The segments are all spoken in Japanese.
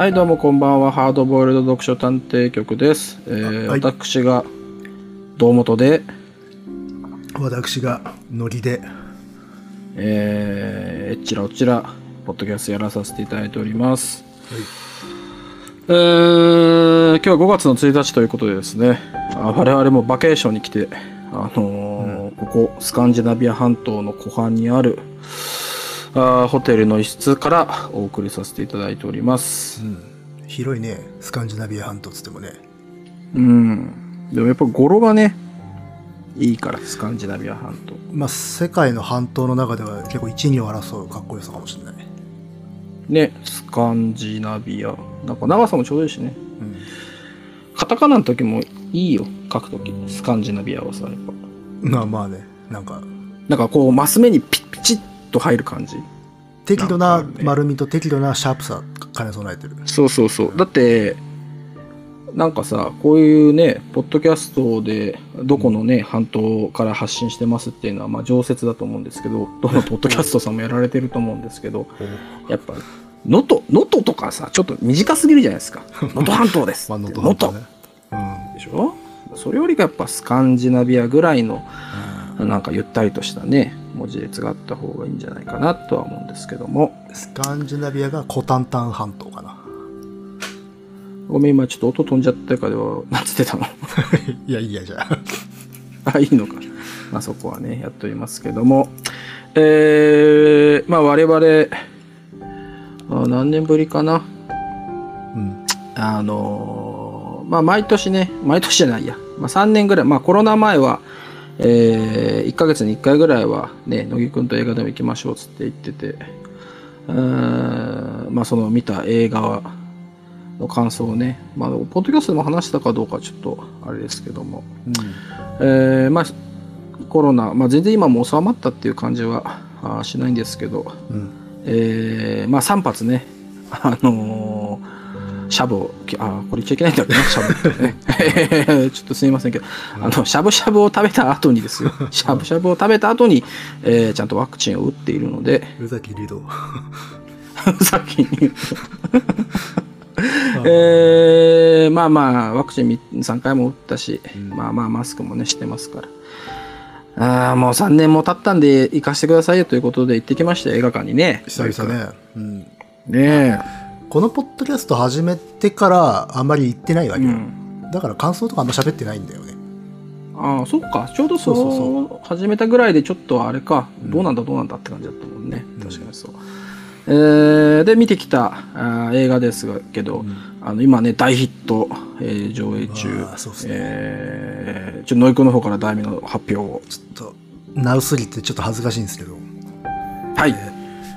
はい、どうもこんばんは。ハードボイルド読書探偵局です。えーはい私が堂本で、私がノリでえー、えっちらおちら、ポッドキャストやらさせていただいております。えー、今日は5月の1日ということでですね、あ我々もバケーションに来て、あのーここスカンジナビア半島の湖畔にあるあーホテルの一室からお送りさせていただいております。広いねスカンジナビア半島っつってもねうん。でもやっぱ語呂がね、いいから、スカンジナビア半島。まあ世界の半島の中では結構一二を争うかっこよさかもしれないね、スカンジナビア。なんか長さもちょうどいいしね。うんカタカナの時もいいよ、書く時。スカンジナビアはさ、やっぱ。まあまあねなんかなんかこう、マス目にピッピチッと入る感じ。適度な丸みと適度なシャープさ兼ね備えてる。そうそうそう。だって、なんかさ、こういうね、ポッドキャストで、どこのね、半島から発信してますっていうのは、まあ、常設だと思うんですけど、どのポッドキャストさんもやられてると思うんですけど、やっぱ、能登、能登とかさ、ちょっと短すぎるじゃないですか。能登半島です。まあ能能登半島登。ねでしょ？それよりかやっぱスカンジナビアぐらいの、なんかゆったりとしたね、文字列があった方がいいんじゃないかなとは思うんですけども。うんスカンジナビアがコタンタン半島かなごめん、今ちょっと音飛んじゃったからは、なってたの？いやいいやじゃあ あ、いいのか。まあそこはね、やっておりますけども。えー、まあ我々、あ何年ぶりかな？うんあのーまあ毎年ね、毎年じゃないや。まあ3年ぐらい、まあコロナ前は、えー、1ヶ月に1回ぐらいはね、乃木くんと映画でも行きましょうっつって言ってて、うーんまあその見た映画の感想をね、まあポッドキャストでも話したかどうかちょっとあれですけども、えーまあコロナ、まあ全然今も収まったっていう感じはしないんですけど、うん。うんえーまあ3発ね、あのーシャブを、きあー、これ言っちゃいけないんだけどね、シャブってね。ちょっとすみませんけど、あの、しゃぶしゃぶを食べた後にですよ、しゃぶしゃぶを食べた後に、えーちゃんとワクチンを打っているので、宇崎リドさっきに言うと。えーまあまあ、ワクチン3回も打ったし、うんまあまあ、マスクもね、してますから。あーもう3年も経ったんで行かせてくださいよということで行ってきましたよ映画館にね。久々ね、うん、ねえ。このポッドキャスト始めてからあんまり行ってないわけよ、うん。だから感想とかあんま喋ってないんだよねああ、そっか。ちょうどそそうそうの始めたぐらいでちょっとあれか、うんどうなんだどうなんだって感じだったもんね。うん確かにそう。えーで、見てきたあー映画ですけど、うんあの今ね、大ヒット、えー上映中あーそうっすね、えーちょっとノイクの方から題名の発表を。ちょっとナウスリってちょっと恥ずかしいんですけどはい。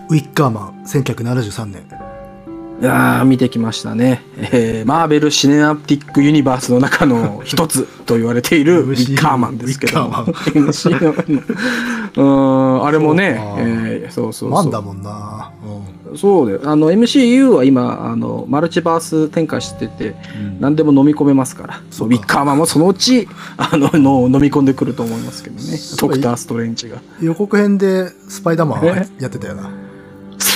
ウィッカーマン1973年いやー見てきましたね、えーマーベル・シネマティック・ユニバースの中の一つと言われている ウィッカーマンですけど うーんあれもねそうか。えーそうそうそう。だもんな。そうだよ。あの MCU は今あのマルチバース展開しててうん、何でも飲み込めますから。そうか。ウィッカーマンもそのうちあのの飲み込んでくると思いますけどね。ドクター・ストレンジが。予告編でスパイダーマンえ？やってたよな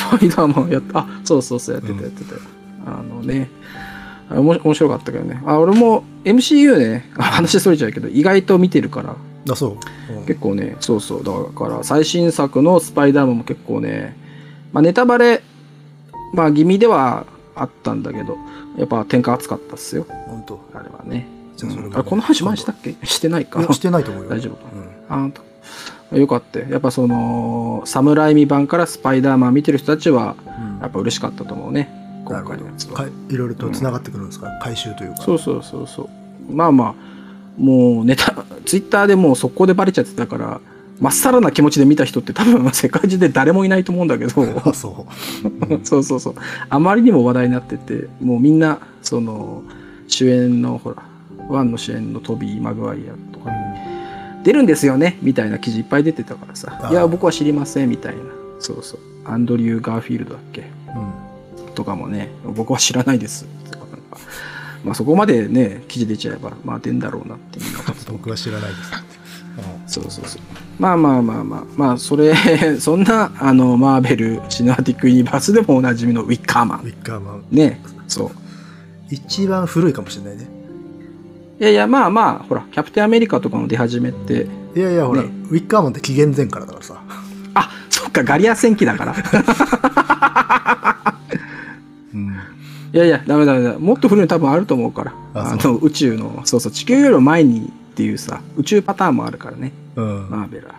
スパイダーマンやった。あ、そうそうそう、やってた、うんやってた。あのね、面白かったけどね。あ、俺も MCU ね、あ 話それちゃうけど、意外と見てるから、だそう、うん。結構ね、そうそう、だから最新作のスパイダーマンも結構ね、まあネタバレ、まあ気味ではあったんだけど、やっぱ展開熱かったっすよ、本当。あれはね。じゃあそれもうん。あこの話前したっけ？してないか。してないと思うよ。大丈夫か。うん。あよかったよやっぱその、サムライミ版からスパイダーマン見てる人たちは、うん。やっぱ嬉しかったと思うね、今なるほど回のやつは。かいろいろとつながってくるんですか、回収というか。そうそうそうそう。まあまあ、もうネタ、ツイッターでもう速攻でバレちゃってたから、まっさらな気持ちで見た人って多分世界中で誰もいないと思うんだけど、あ そう、そうそうそう。あまりにも話題になってて、もうみんな、その、主演の、ほら、ワンの主演のトビー・マグワイアとか、出るんですよね？みたいな記事いっぱい出てたからさいや、僕は知りませんみたいな。そうそう。アンドリュー・ガーフィールドだっけ？うんとかもね、僕は知らないですとかなんか。まあそこまでね、記事出ちゃえば、まあ出んだろうなっていうのが 僕は知らないです、そうそうそう。まあまあまあまあ、まあ、それ、そんな、あの、マーベル・シネマティック・ユニバースでもおなじみのウィッカーマン。ウィッカーマン。ね。そう。一番古いかもしれないね。いやいや、まあまあ、ほら、キャプテンアメリカとかの出始めって、いやいや、ほら、ねウィッカーマンって紀元前からだからさ。あ、そっか、ガリア戦記だから。うん。いやいや、ダメダメだ。もっと古いの多分あると思うから。ああの、宇宙の、そうそう、地球よりも前にっていうさ、宇宙パターンもあるからね、うん。マーベルは。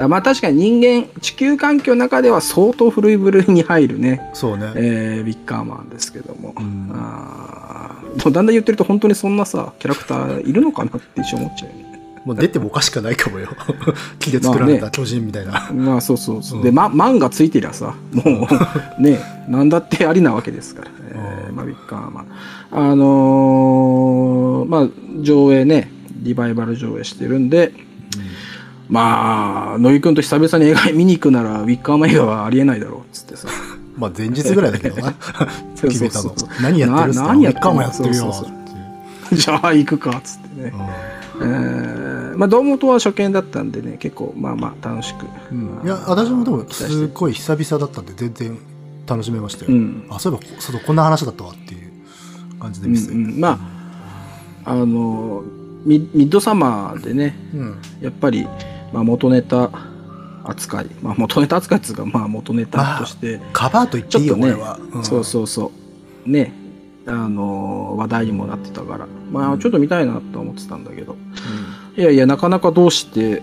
だまあ確かに人間、地球環境の中では相当古い部類に入るね、そうね。えー、ウィッカーマンですけども。うんあだんだん言ってると本当にそんなさ、キャラクターいるのかなって一瞬思っちゃうよね。もう出てもおかしくないかもよ。木で作られた巨人みたいな。まあそうそうそう。うんで、ま、マンがついてりゃさ、もう ね、なんだってありなわけですから。えーまあ、ウィッカーマン。あのーまあ、上映ね、リバイバル上映してるんで、まあ、野木くんと久々に映画見に行くなら、ウィッカーマン映画はありえないだろうっつってさ。まあ前日ぐらいだけどな。決めたの。何やってるっつったらな何やってんの？ウィッカーマンやってるよ。じゃあ行くかっつってね。えーまあ、堂本は初見だったんでね、結構、まあまあ楽しく。うんいや、私もでもすごい久々だったんで全然楽しめましたよ。うんあ、そういえば、そうこんな話だったわっていう感じで見せて。うんうんまあ、あのミ、ミッドサマーでね、うん。やっぱり、まあ、元ネタ扱い、まあ、元ネタ扱いっていうか、まあ、元ネタとして、カバーと言っていいよ、ねこれは。ん。そうそうそう、ね、あの話題にもなってたから、まあ、ちょっと見たいなと思ってたんだけど、いやいや、なかなかどうして、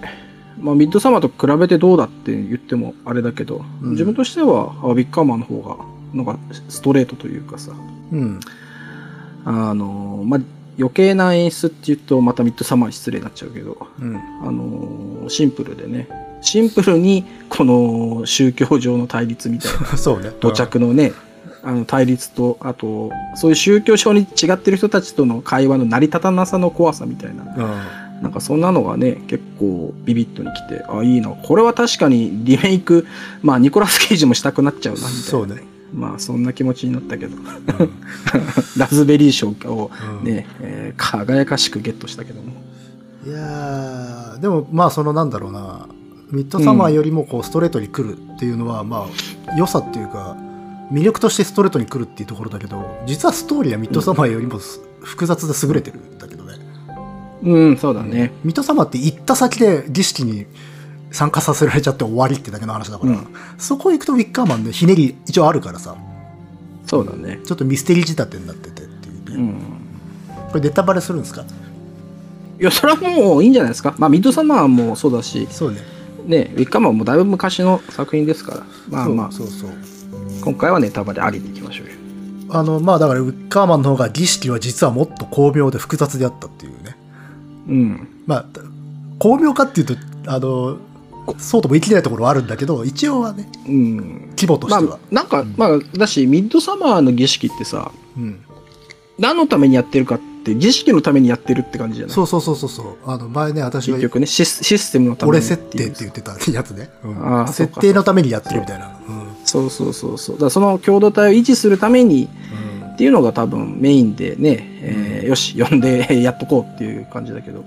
まあ、ミッドサマーと比べてどうだって言ってもあれだけど、うん。自分としては、あビッカーマンの方が、なんかストレートというかさ、うん。うん。あのまあ、余計な演出って言うとまたミッドサマーに失礼になっちゃうけど、うん。あのシンプルでねシンプルにこの宗教上の対立みたいな そうね。土着のねあの対立とあとそういう宗教上に違ってる人たちとの会話の成り立たなさの怖さみたいなうん。なんかそんなのがね結構ビビッとに来てあいいなこれは確かにリメイクまあニコラス・ケイジもしたくなっちゃうなみたいなそうね。まあそんな気持ちになったけど。ラズベリー賞をうん。ね、えー輝かしくゲットしたけども。いやーでもまあそのなんだろうな。ミッドサマーよりもこうストレートに来るっていうのは、まあ良さっていうか魅力としてストレートに来るっていうところだけど実はストーリーはミッドサマーよりもす複雑で優れてるんだけどね、うん、そうだね。ミッドサマーって行った先で儀式に参加させられちゃって終わりってだけの話だから、うん。そこ行くとウィッカーマンでひねり一応あるからさ。そうだね。ちょっとミステリー仕立てになっててっていうね、うん。これネタバレするんですか？いや、それはもういいんじゃないですか。まあ、ミッドサマーもそうだし、そうね。ね、ウィッカーマンもだいぶ昔の作品ですから、まあまあ、そうそう。そう今回はネタバレありでいきましょうよ。あのまあだからウッカーマンの方が儀式は実はもっと巧妙で複雑であったっていうね。うん。まあ巧妙かっていうとあのそうとも言い切れないところはあるんだけど一応はねうん。規模としまあては、、なんか、まあ、だし、ミッドサマーの儀式ってさ、うん、何のためにやってるかって、儀式のためにやってるって感じじゃない？そうそうそうそうそう。あの前ね私が結局ねシス、システムのために俺設定って言ってたやつね、うん。あ設定のためにやってるみたいな。そう。そうそうそう。だその共同体を維持するためにうん、うんっていうのが多分メインでね、えーよし、呼んでやっとこうっていう感じだけど、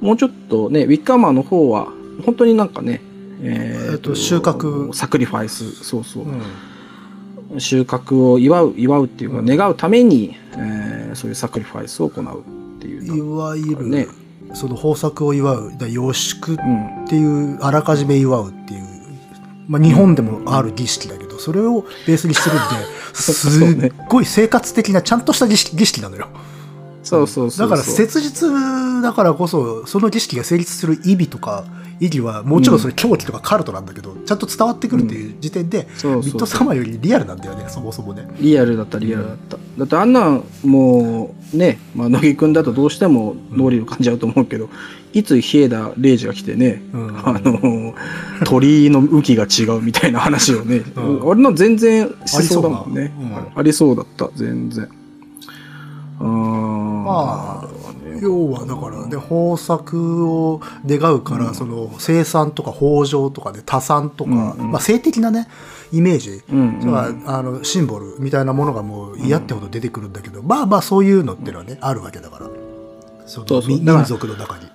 もうちょっとね、ウィッカーマーの方は、本当になんかね、ええっと収穫サクリファイス、そうそう。うん収穫を祝う、祝うっていうか、うん願うために、えーそういうサクリファイスを行うっていういの。わゆる、ねその豊作を祝うだから予祝うん。っていうあらかじめ祝うっていう、まあ、日本でもある儀式だけどそれをベースにしてるん そうねですっごい生活的なちゃんとした儀式儀式なのよそうそうそうそう。だから切実だからこそその儀式が成立する意味とか意義はもちろんそれ狂気とかカルトなんだけど、ちゃんと伝わってくるっていう時点で、そうそうミッドサマーよりリアルなんだよねそもそもね。リアルだったリアルだった、だってあんなんもうね、まあ、乃木くんだとどうしても脳裏を感じちゃうと思うけど、いつ日枝礼二が来てね、うん。あの鳥居の向きが違うみたいな話をね、うん。俺の全然しそうだもんね。ありそうな。うん。ありそうだった全然。あー。まあね要はだからね豊作を願うから、その生産とか豊穣とかね多産とか、うんうん。まあ、性的なねイメージ、うんそれはあのシンボルみたいなものがもう嫌ってほど出てくるんだけど、まあまあそういうのってのはねあるわけだから。その民族の中に、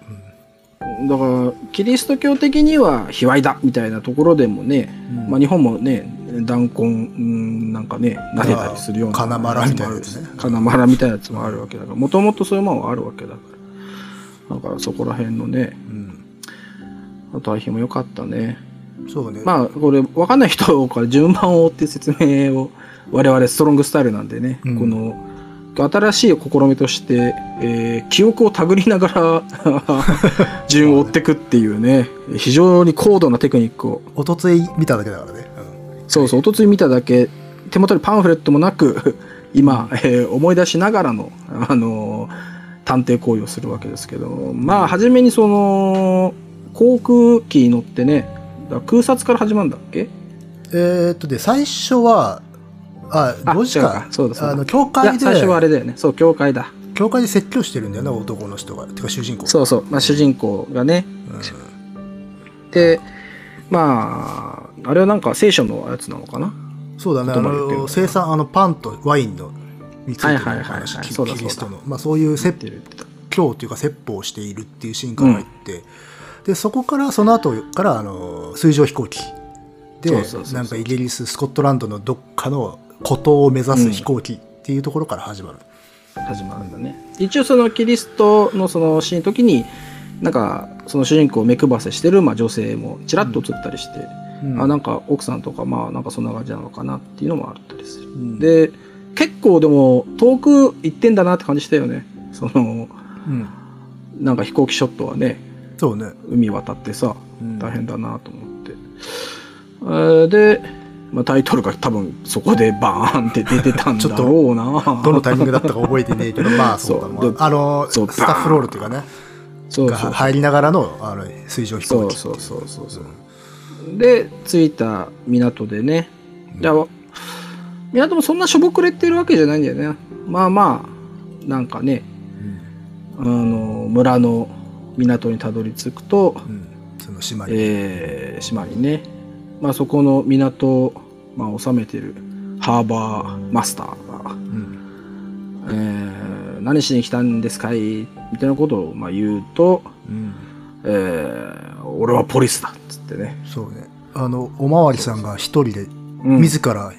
だからキリスト教的には卑猥だみたいなところでもね、うん。まあ、日本もね弾痕うんなんかね撫でたりするような金丸みたいなやつね。金丸みたいなやつもあるわけだからもともとそういうものはあるわけだから。だからそこら辺のねうん。対比も良かったね。そうね。まあこれ分かんない人から順番を追って説明を我々ストロングスタイルなんでね、うん。この新しい試みとして、えー記憶を手繰りながら 順を追っていくっていうね非常に高度なテクニックを。おとつい見ただけだからね。そうそうおとつい見ただけ。手元にパンフレットもなく 今、えー思い出しながらの、あのー探偵行為をするわけですけどまあ初めにその航空機に乗ってね空撮から始まるんだっけ？うんえーっとで、最初は、あ、あ同時か？そうだそうだ。あの、教会で、最初はあれだよね。そう教会だ。教会で説教してるんだよね、男の人が。てか主人公。そうそう、まあ、主人公がね。うん。でまああれはなんか聖書のやつなのかな？そうだね、あの、生産、あの、パンとワインの、についてのはいはいはいはい。話、キリストの。まあ、そういう説教というか説法をしているっていうシーンから入って、で、そこから、その後から、あの、水上飛行機。でそうそうそうそう、なんかイギリス、スコットランドのどっかの孤島を目指す飛行機っていうところから始まる。始まるんだね。一応そのキリストのそのシーンの時になんかその主人公を目配せしてる、まあ、女性もちらっと映ったりして、うん。あなんか奥さんとかまあなんかそんな感じなのかなっていうのもあったりする、ん。で結構でも遠く行ってんだなって感じしたよね。そのうん。なんか飛行機ショットはねそうね。海渡ってさうん。大変だなと思って、えーで、まあ、タイトルが多分そこでバーンって出てたんだろうな。どのタイミングだったか覚えてねえけど、まあ そうあ。あの、スタッフロールっていうかね、がそうそう。入りながらのあの水上飛行機。そうそうそうそうそう。で着いた港でね。じゃあ港もそんなしょぼくれてるわけじゃないんだよね。まあまあなんかね。あの村の港にたどり着くと、うんうん。その島に。えー島にね、まあ、そこの港を、まあ、治めてるハーバーマスターがうん「えー何しに来たんですかい?」みたいなことをまあ言うとうん「えー俺はポリスだ」っつってね、そうね。あの、おまわりさんが一人でうん。自ら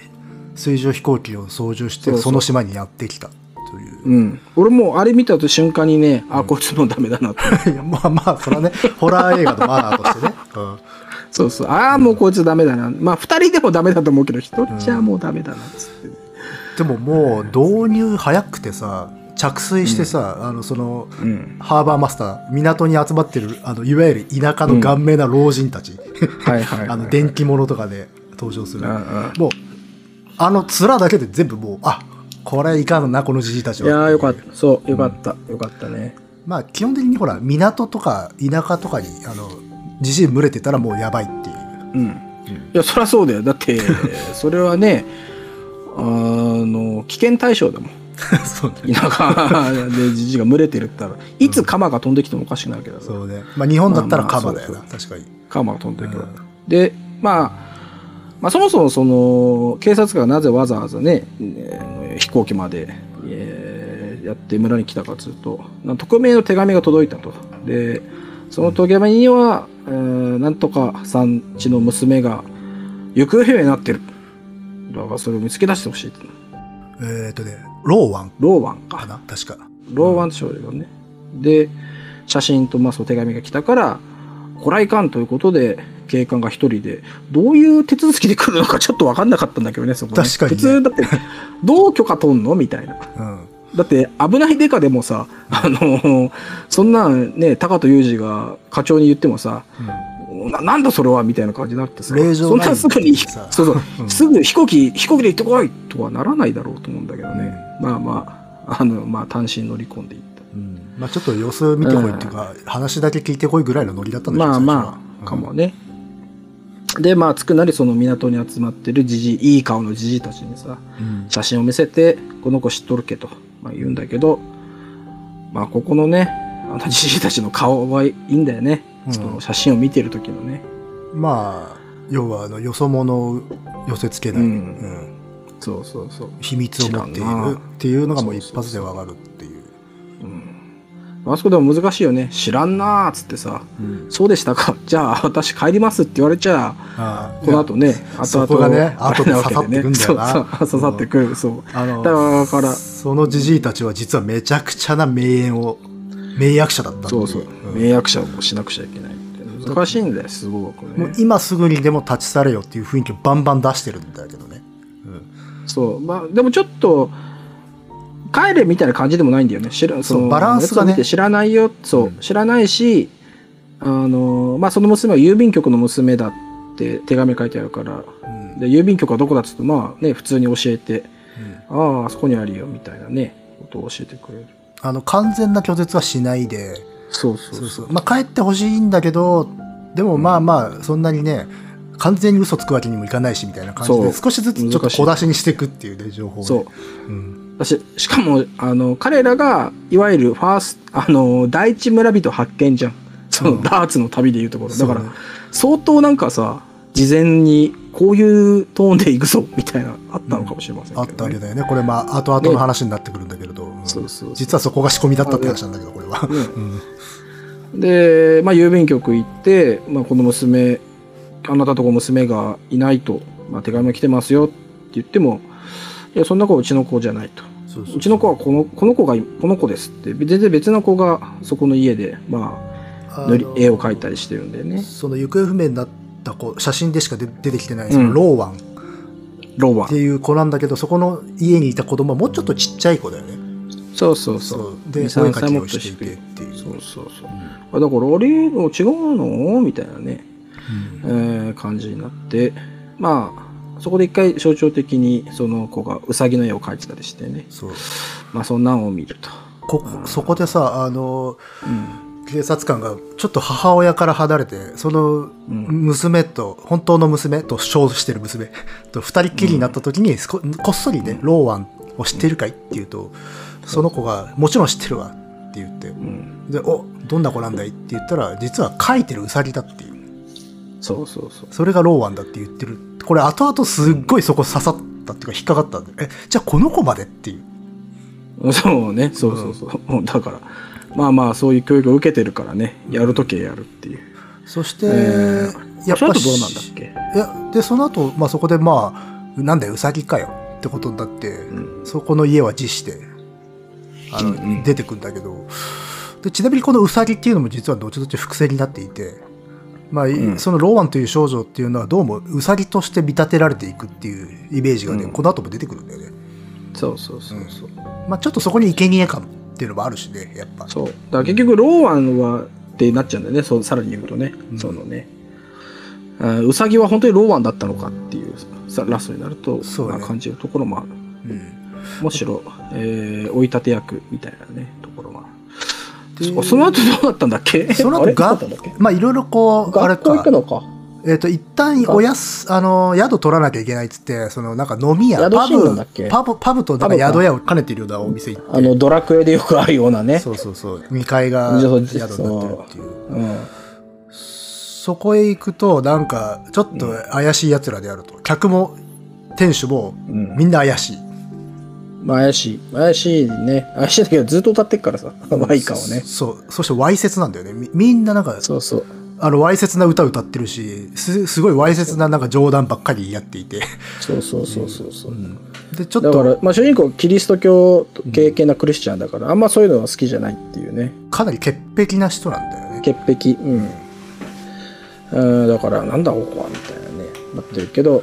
水上飛行機を操縦してその島にやってきた。という。うん、俺もうあれ見た瞬間にね、あこいつもうダメだなって いやまあまあ、それはね、ホラー映画のマナーとしてね。うんそうそう。ああもうこいつダメだな。まあ2人でもダメだと思うけど1人じゃもうダメだな。っつって、でももう導入早くてさ、着水してさ、あの、その、うん、ハーバーマスター、港に集まってる、あの、いわゆる田舎の顔面な老人たち、あの、電気物とかで登場する。うんうん。もう、あの面だけで全部もう、あ、これいかんな、このじじいたちは。いやーよかった。そうよかった、よかったね。まあ、基本的にほら、港とか田舎とかに、あの、じじい群れてたらもうやばいっていう。うん、いやそりゃそうだよ。だって それはねあの危険対象だもん。そうね。田舎でじじいが群れてるったらいつカマが飛んできてもおかしくないけど、そうね。まあ、日本だったらまあまあカバだよな、確かに。カマが飛んでくる、うん。で、まあ、まあそもそもその警察官がなぜわざわざね、えー飛行機まで、えーやって村に来たかというとな匿名の手紙が届いたと。でその手紙には、えーなんとかさんちの娘が行方不明になってるだからそれを見つけ出してほしいえっ、とね、ローワンローワンかかな？確か。ローワン少女がね。で、写真とまあその手紙が来たから、こらいかんということで、警官が一人で、どういう手続きで来るのかちょっと分かんなかったんだけどね、そこね確かにね普通だって、どう許可取んの？みたいな。うん。だって、危ないデカでもさ、あの、そんなんね、高戸裕二が課長に言ってもさ、ななんだそれはみたいな感じになってさ、そんなすぐに、そうそう、うんすぐ飛行機、飛行機で行ってこいとはならないだろうと思うんだけどね。まあまあ、あの、まあ単身乗り込んでいった。うん。まあちょっと様子見てこいっていうか、話だけ聞いてこいぐらいのノリだったんだまあまあ、かもね。で、まあ、つくなりその港に集まってるじじい、いい顔のじじいたちにさ、うん。写真を見せて、この子知っとるけと、まあ、言うんだけど、まあ、ここのね、あのじ じいたちの顔はいいんだよね。うんその写真を見てる時のね。まあ要はあのよそ者を寄せつけない、うんうんそうそうそう。秘密を持っているっていうのがもう一発でわかるっ。あそこでも難しいよね。知らんなーっつってさ、そうでしたか。じゃあ私帰りますって言われちゃ、ああこの後ね、後々ね後で刺さってくんだよな刺さってくる。そう。あのだから、そのじじいたちは実はめちゃくちゃな名演を名役者だったそうそう、ん名役者をしなくちゃいけないって。難しいんだよ、すごくね。もう今すぐにでも立ち去れよっていう雰囲気をバンバン出してるんだけどね、そう。まあ、でもちょっと、帰れみたいな感じでもないんだよね。知らそうバランスがね。知らないよ。そう、うん。知らないし、あの、まあ、その娘は郵便局の娘だって手紙書いてあるから、うん。で、郵便局はどこだっつって、まあね、普通に教えて、ああ、あそこにあるよ、みたいなね、ことを教えてくれる。あの完全な拒絶はしないで。そうそうそう。そうまあ帰ってほしいんだけどでもまあまあそんなにね完全に嘘つくわけにもいかないしみたいな感じそう。で少しずつちょっと小出しにしていくっていうね情報そう。うん、私、しかも、あの、彼らが、いわゆるファースト、あの、第一村人発見じゃん。その、うんダーツの旅でいうところ。だから相当なんかさ、事前に、こういうトーンでいくぞ、みたいな、あったのかもしれませんけど、あったわけだよね。これまあ後々の話になってくるんだけれど、うん。そうそう。実はそこが仕込みだったって話なんだけどこれは、ね。うん。で、まあ、郵便局行って、まあ、この娘、あなたとこ娘がいないと、まあ、手紙が来てますよって言っても、いや、そんな子はうちの子じゃないと。そうちの子はこの、この子が、この子ですって、全然別の子がそこの家で、まあ、塗りあの絵を描いたりしてるんでね。その行方不明になった子写真でしか出出てきてないうんそのローワンっローワン。ていう子なんだけど、そこの家にいた子供はもうちょっとちっちゃい子だよね、そうそうそう。で2、3お絵描き歳もっと低い。っていうそうそうそう。あだから、あれ違うの？みたいなね、うんえー感じになって、まあ、そこで一回象徴的にその子がウサギの絵を描いてたりしてね。そうまあ、そんなんを見ると。こそこでさあのうん。警察官がちょっと母親から離れてそのうん娘と本当の娘と称してる娘 と二人っきりになった時にここっそりね「ローワンを知ってるかい?」って言うとその子が「もちろん知ってるわ」って言ってうん。で「おどんな子なんだい?」って言ったら実は描いてるウサギだっていうそうそうそう。それがローワンだって言ってる。これ後々すっごいそこ刺さったっていうか引っかかったんで。えじゃあこの子までっていう。そうね、そうそうそう。もうだから、まあまあ、そういう教育を受けてるからね、やるときはやるっていう。そして、えーやっぱしその後どうなんだっけ？いやでその後、まあそこでまあなんだよウサギかよってことになって、うん。そこの家は辞してあの、うんうん。出てくんだけど。でちなみにこのウサギっていうのも実は後々伏線になっていて、まあんそのローワンという少女っていうのはどうもウサギとして見立てられていくっていうイメージがね、うんこの後も出てくるんだよね、そうそうそうそう。まあ、ちょっとそこに生贄感っていうのもあるしねやっぱそう。だから結局、ローワンはってなっちゃうんだよね、そうさらに言うとね。うんそのね。あウサギは本当にローワンだったのかっていうさラストになると、そうねまあ、感じるところもある。うんむしろ、えー追い立て役みたいなね、そその後どうなったんだっけ？その後がまあいろいろこうあれ学校行くのか？えっ、と、一旦おやす、あの、宿取らなきゃいけないっつって、そのなんか飲み屋、宿パブパブ、パブとなんか宿屋を兼ねてるようなお店行って。あの、ドラクエでよくあるようなね。そうそうそう。2階が宿になってるっていう。うん。そこへ行くと、なんか、ちょっと怪しい奴らであると。客も、店主も、うんみんな怪しい。まあ怪しい。怪しいね。怪しいんだけど、ずっと歌ってっからさ。ワイカをね。そう。そして、わいせつなんだよね。みみんななんか、そうそう。あの、わいせつな歌歌ってるし、す、すごいわいせつななんか冗談ばっかりやっていて。そうそうそうそうそう。で、ちょっと、だから、まあ主人公、キリスト教経験なクリスチャンだから、あんまそういうのは好きじゃないっていうね。かなり潔癖な人なんだよね。潔癖。うん。うん、だから、なんだここは、みたいなね。なってるけど、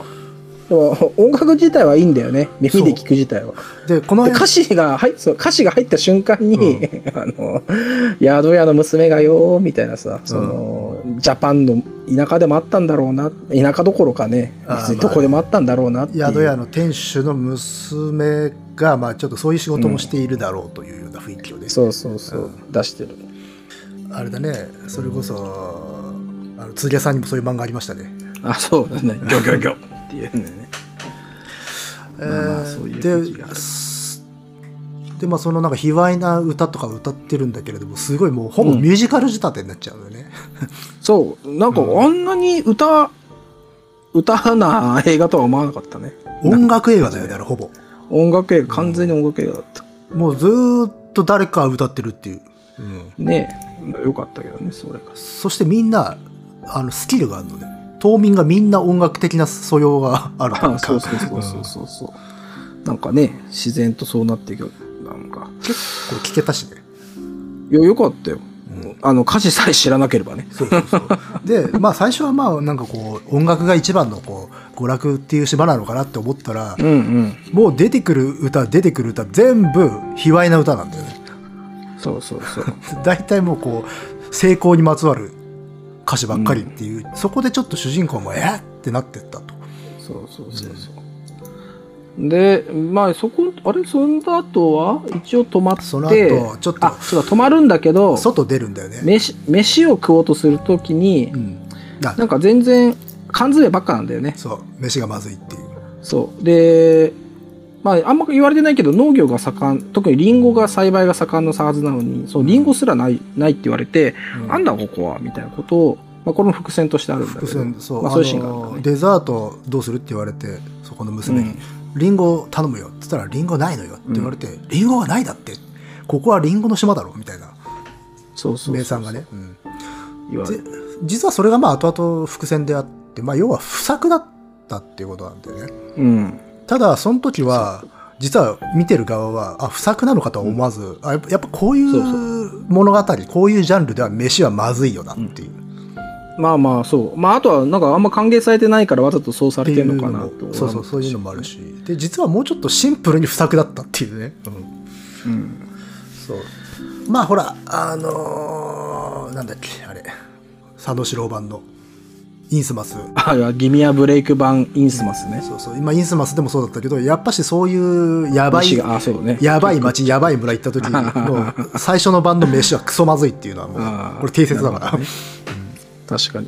でも音楽自体はいいんだよね。耳で聞く自体は。で、この歌詞が入っそう歌詞が入った瞬間に、あの宿屋の娘がよみたいなさその、ジャパンの田舎でもあったんだろうな田舎どころかねどこでもあったんだろうな宿屋の店主の娘が、まあ、ちょっとそういう仕事もしているだろうというような雰囲気をね、そうそうそう、出してる。あれだね。それこそあの釣り屋さんにもそういう漫画ありましたね、あそうだね。ギョギョギョっていうで空気がある。すでまあそのなんか卑猥な歌とか歌ってるんだけれどもすごいもうほぼミュージカル仕立てになっちゃうのよね、そうなんかあんなに歌、歌な映画とは思わなかったね。音楽映画だよねあれほぼ。音楽映画完全に音楽映画だった、もうずーっと誰かが歌ってるっていう。うん。ねよかったけどね、それが。そしてみんな、あの、スキルがあるのね。島民がみんな音楽的な素養があるというそうそうそうそうそうそう。なんかね、自然とそうなっていく。なんか。これ聞けたしね。いや、よかったよ。あの、歌詞さえ知らなければね。そうそうそう。で、まあ最初はまあなんかこう、音楽が一番のこう、娯楽っていう島なのかなって思ったら、うんうん。もう出てくる歌、出てくる歌、全部、卑猥な歌なんだよね。そうそうそう。大体もうこう、成功にまつわる歌詞ばっかりっていう、そこでちょっと主人公も、えっってなってったと。そうそうそうそう。で、まあそこ、あれ、その後は？一応止まって、その後ちょっとあ、そうだ、止まるんだけど、外出るんだよね。飯、飯を食おうとするときにう、ん。あなんか全然、缶詰ばっかなんだよね。そう、飯がまずいっていう。そう。で、まあ、あんま言われてないけど、農業が盛ん、特にリンゴが栽培が盛んのはずなのに、そう、リンゴすらない、ないって言われて、うんなんだここはみたいなことを、まあ、これも伏線としてあるんだけど。伏線、そう、まあ、そういうシーンがあるんだね。のデザートどうするって言われて、そこの娘に、うんリンゴ頼むよって言ったら、リンゴないのよって言われて、リンゴがないだって、ここはリンゴの島だろみたいな、そうそうそう名産がね。うん。実はそれがまあ後々伏線であって、まあ要は不作だったっていうことなんだよね。うん。ただ、その時は、実は見てる側は、あ、不作なのかとは思わず、あやっぱやっぱこういそうう物語、こういうジャンルでは飯はまずいよなっていう。まあまあ、そう。まあ、あとは、なんかあんま歓迎されてないからわざとそうされてるのかなとそうそう、そういうのもあるし。で、実はもうちょっとシンプルに不作だったっていうね。うん。うん。そう。まあほら、あのーなんだっけ、あれ。佐野史郎版の、インスマス。あ、ギミアブレイク版インスマスね。そうそう。今、インスマスでもそうだったけど、やっぱしそういうやばいあ、そうね。やばい町、やばい村行った時の 最初の版の飯はクソまずいっていうのはもう、これ定説だから。ね確かに。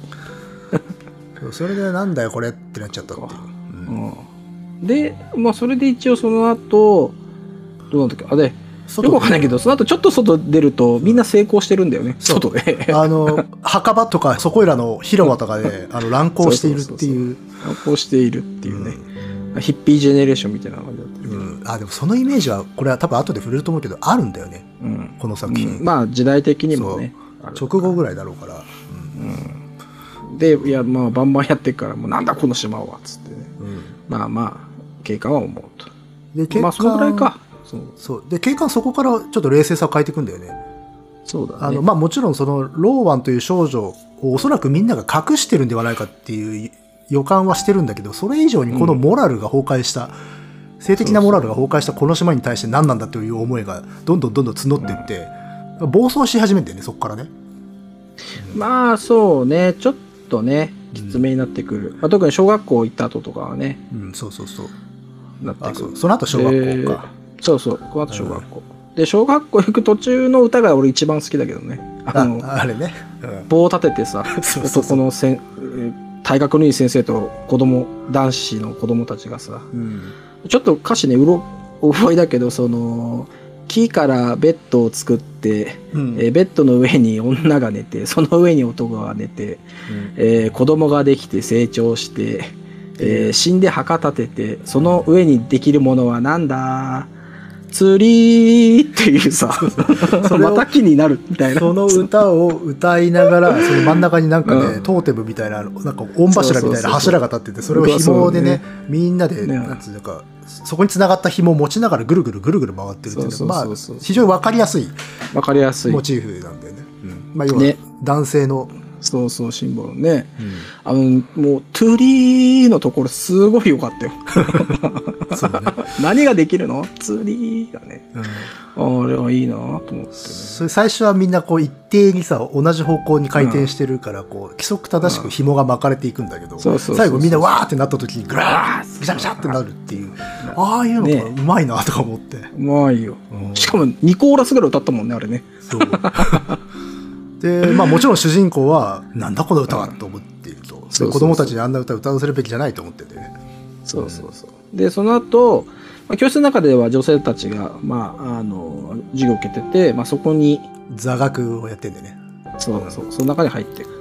それでなんだよこれってなっちゃったっていう。うんうん。で、まあ、それで一応その後、どうなんだっけあ、で、外よくわかんないけど、その後ちょっと外出ると、みんな成功してるんだよね。外で。あの、墓場とかそこいらの広場とかで、あの、乱行しているっていう。成功しているっていうね。ヒッピージェネレーションみたいな感じだった。うん。あ、でもそのイメージは、これは多分後で触れると思うけど、あるんだよね。うん。この作う品。んまあ、時代的にもね。直後ぐらいだろうから。で、いや、まあ、バンバンやってっから、もうなんだこの島は、つってね。うん。まあまあ、警官は思うと。で、警官まあ、そのぐらいか。そう。そう。で、警官そこからちょっと冷静さを変えていくんだよね。そうだね。あの、まあもちろんその、ローワンという少女をおそらくみんなが隠してるんではないかっていう予感はしてるんだけど、それ以上にこのモラルが崩壊した、性的なモラルが崩壊したこの島に対して何なんだという思いがどんどんどんどん募っていって、暴走し始めてね、そこからね。まあ、そうね。ちょっとね、きつめになってくる。まあ、特に小学校行った後とかはね、うん、そうそうそう。あ、なってくる。その後小学校か。でそうそう、この後小学校。で、小学校行く途中の歌が俺一番好きだけどね。あの、ああれね。うん棒を立ててさ、男のせんえー体格のいい先生と子供、男子の子供たちがさ、うん。ちょっと歌詞ね、うろ覚えだけど、その、木からベッドを作って、うんえーベッドの上に女が寝て、その上に男が寝て、えー子供ができて成長して、えー死んで墓立てて、その上にできるものはなんだ？釣りっていうさ、また木になるみたいな。その歌を歌いながら、その真ん中になんかね、うんトーテムみたいな、なんか御柱みたいな柱が立ってて、それを紐でね、みんなで、ねなんつうか、そこに繋がった紐を持ちながらぐるぐるぐるぐる回ってるっていうのそうが、まあ非常にわかりやすいわかりやすいモ。チーフなんだよね。まあ、要はね、男性の、そうそう、シンボルね。あの、もう、トゥリーのところすごい良かったよ。そうだね。何ができるの？釣りがね。うんあれはいいなと思ってね。それ最初はみんなこう一定にさ、同じ方向に回転してるから、こう、規則正しく紐が巻かれていくんだけど、最後みんなわーってなった時に、ぐらーぐしゃぐしゃってなるっていう、ああいうのがねうまいなとか思って。うまいよ。うんしかも2コーラスぐらい歌ったもんね、あれね。そう。で、まあもちろん主人公は、なんだこの歌はと思っていると。そうそうそうで子供たちにあんな歌を歌わせるべきじゃないと思っててね。そうそうそう。で、その後、まあ、教室の中では女性たちが、まあ、あの、授業を受けてて、まあ、そこに、座学をやってんでね。そうそう、その中に入っていく。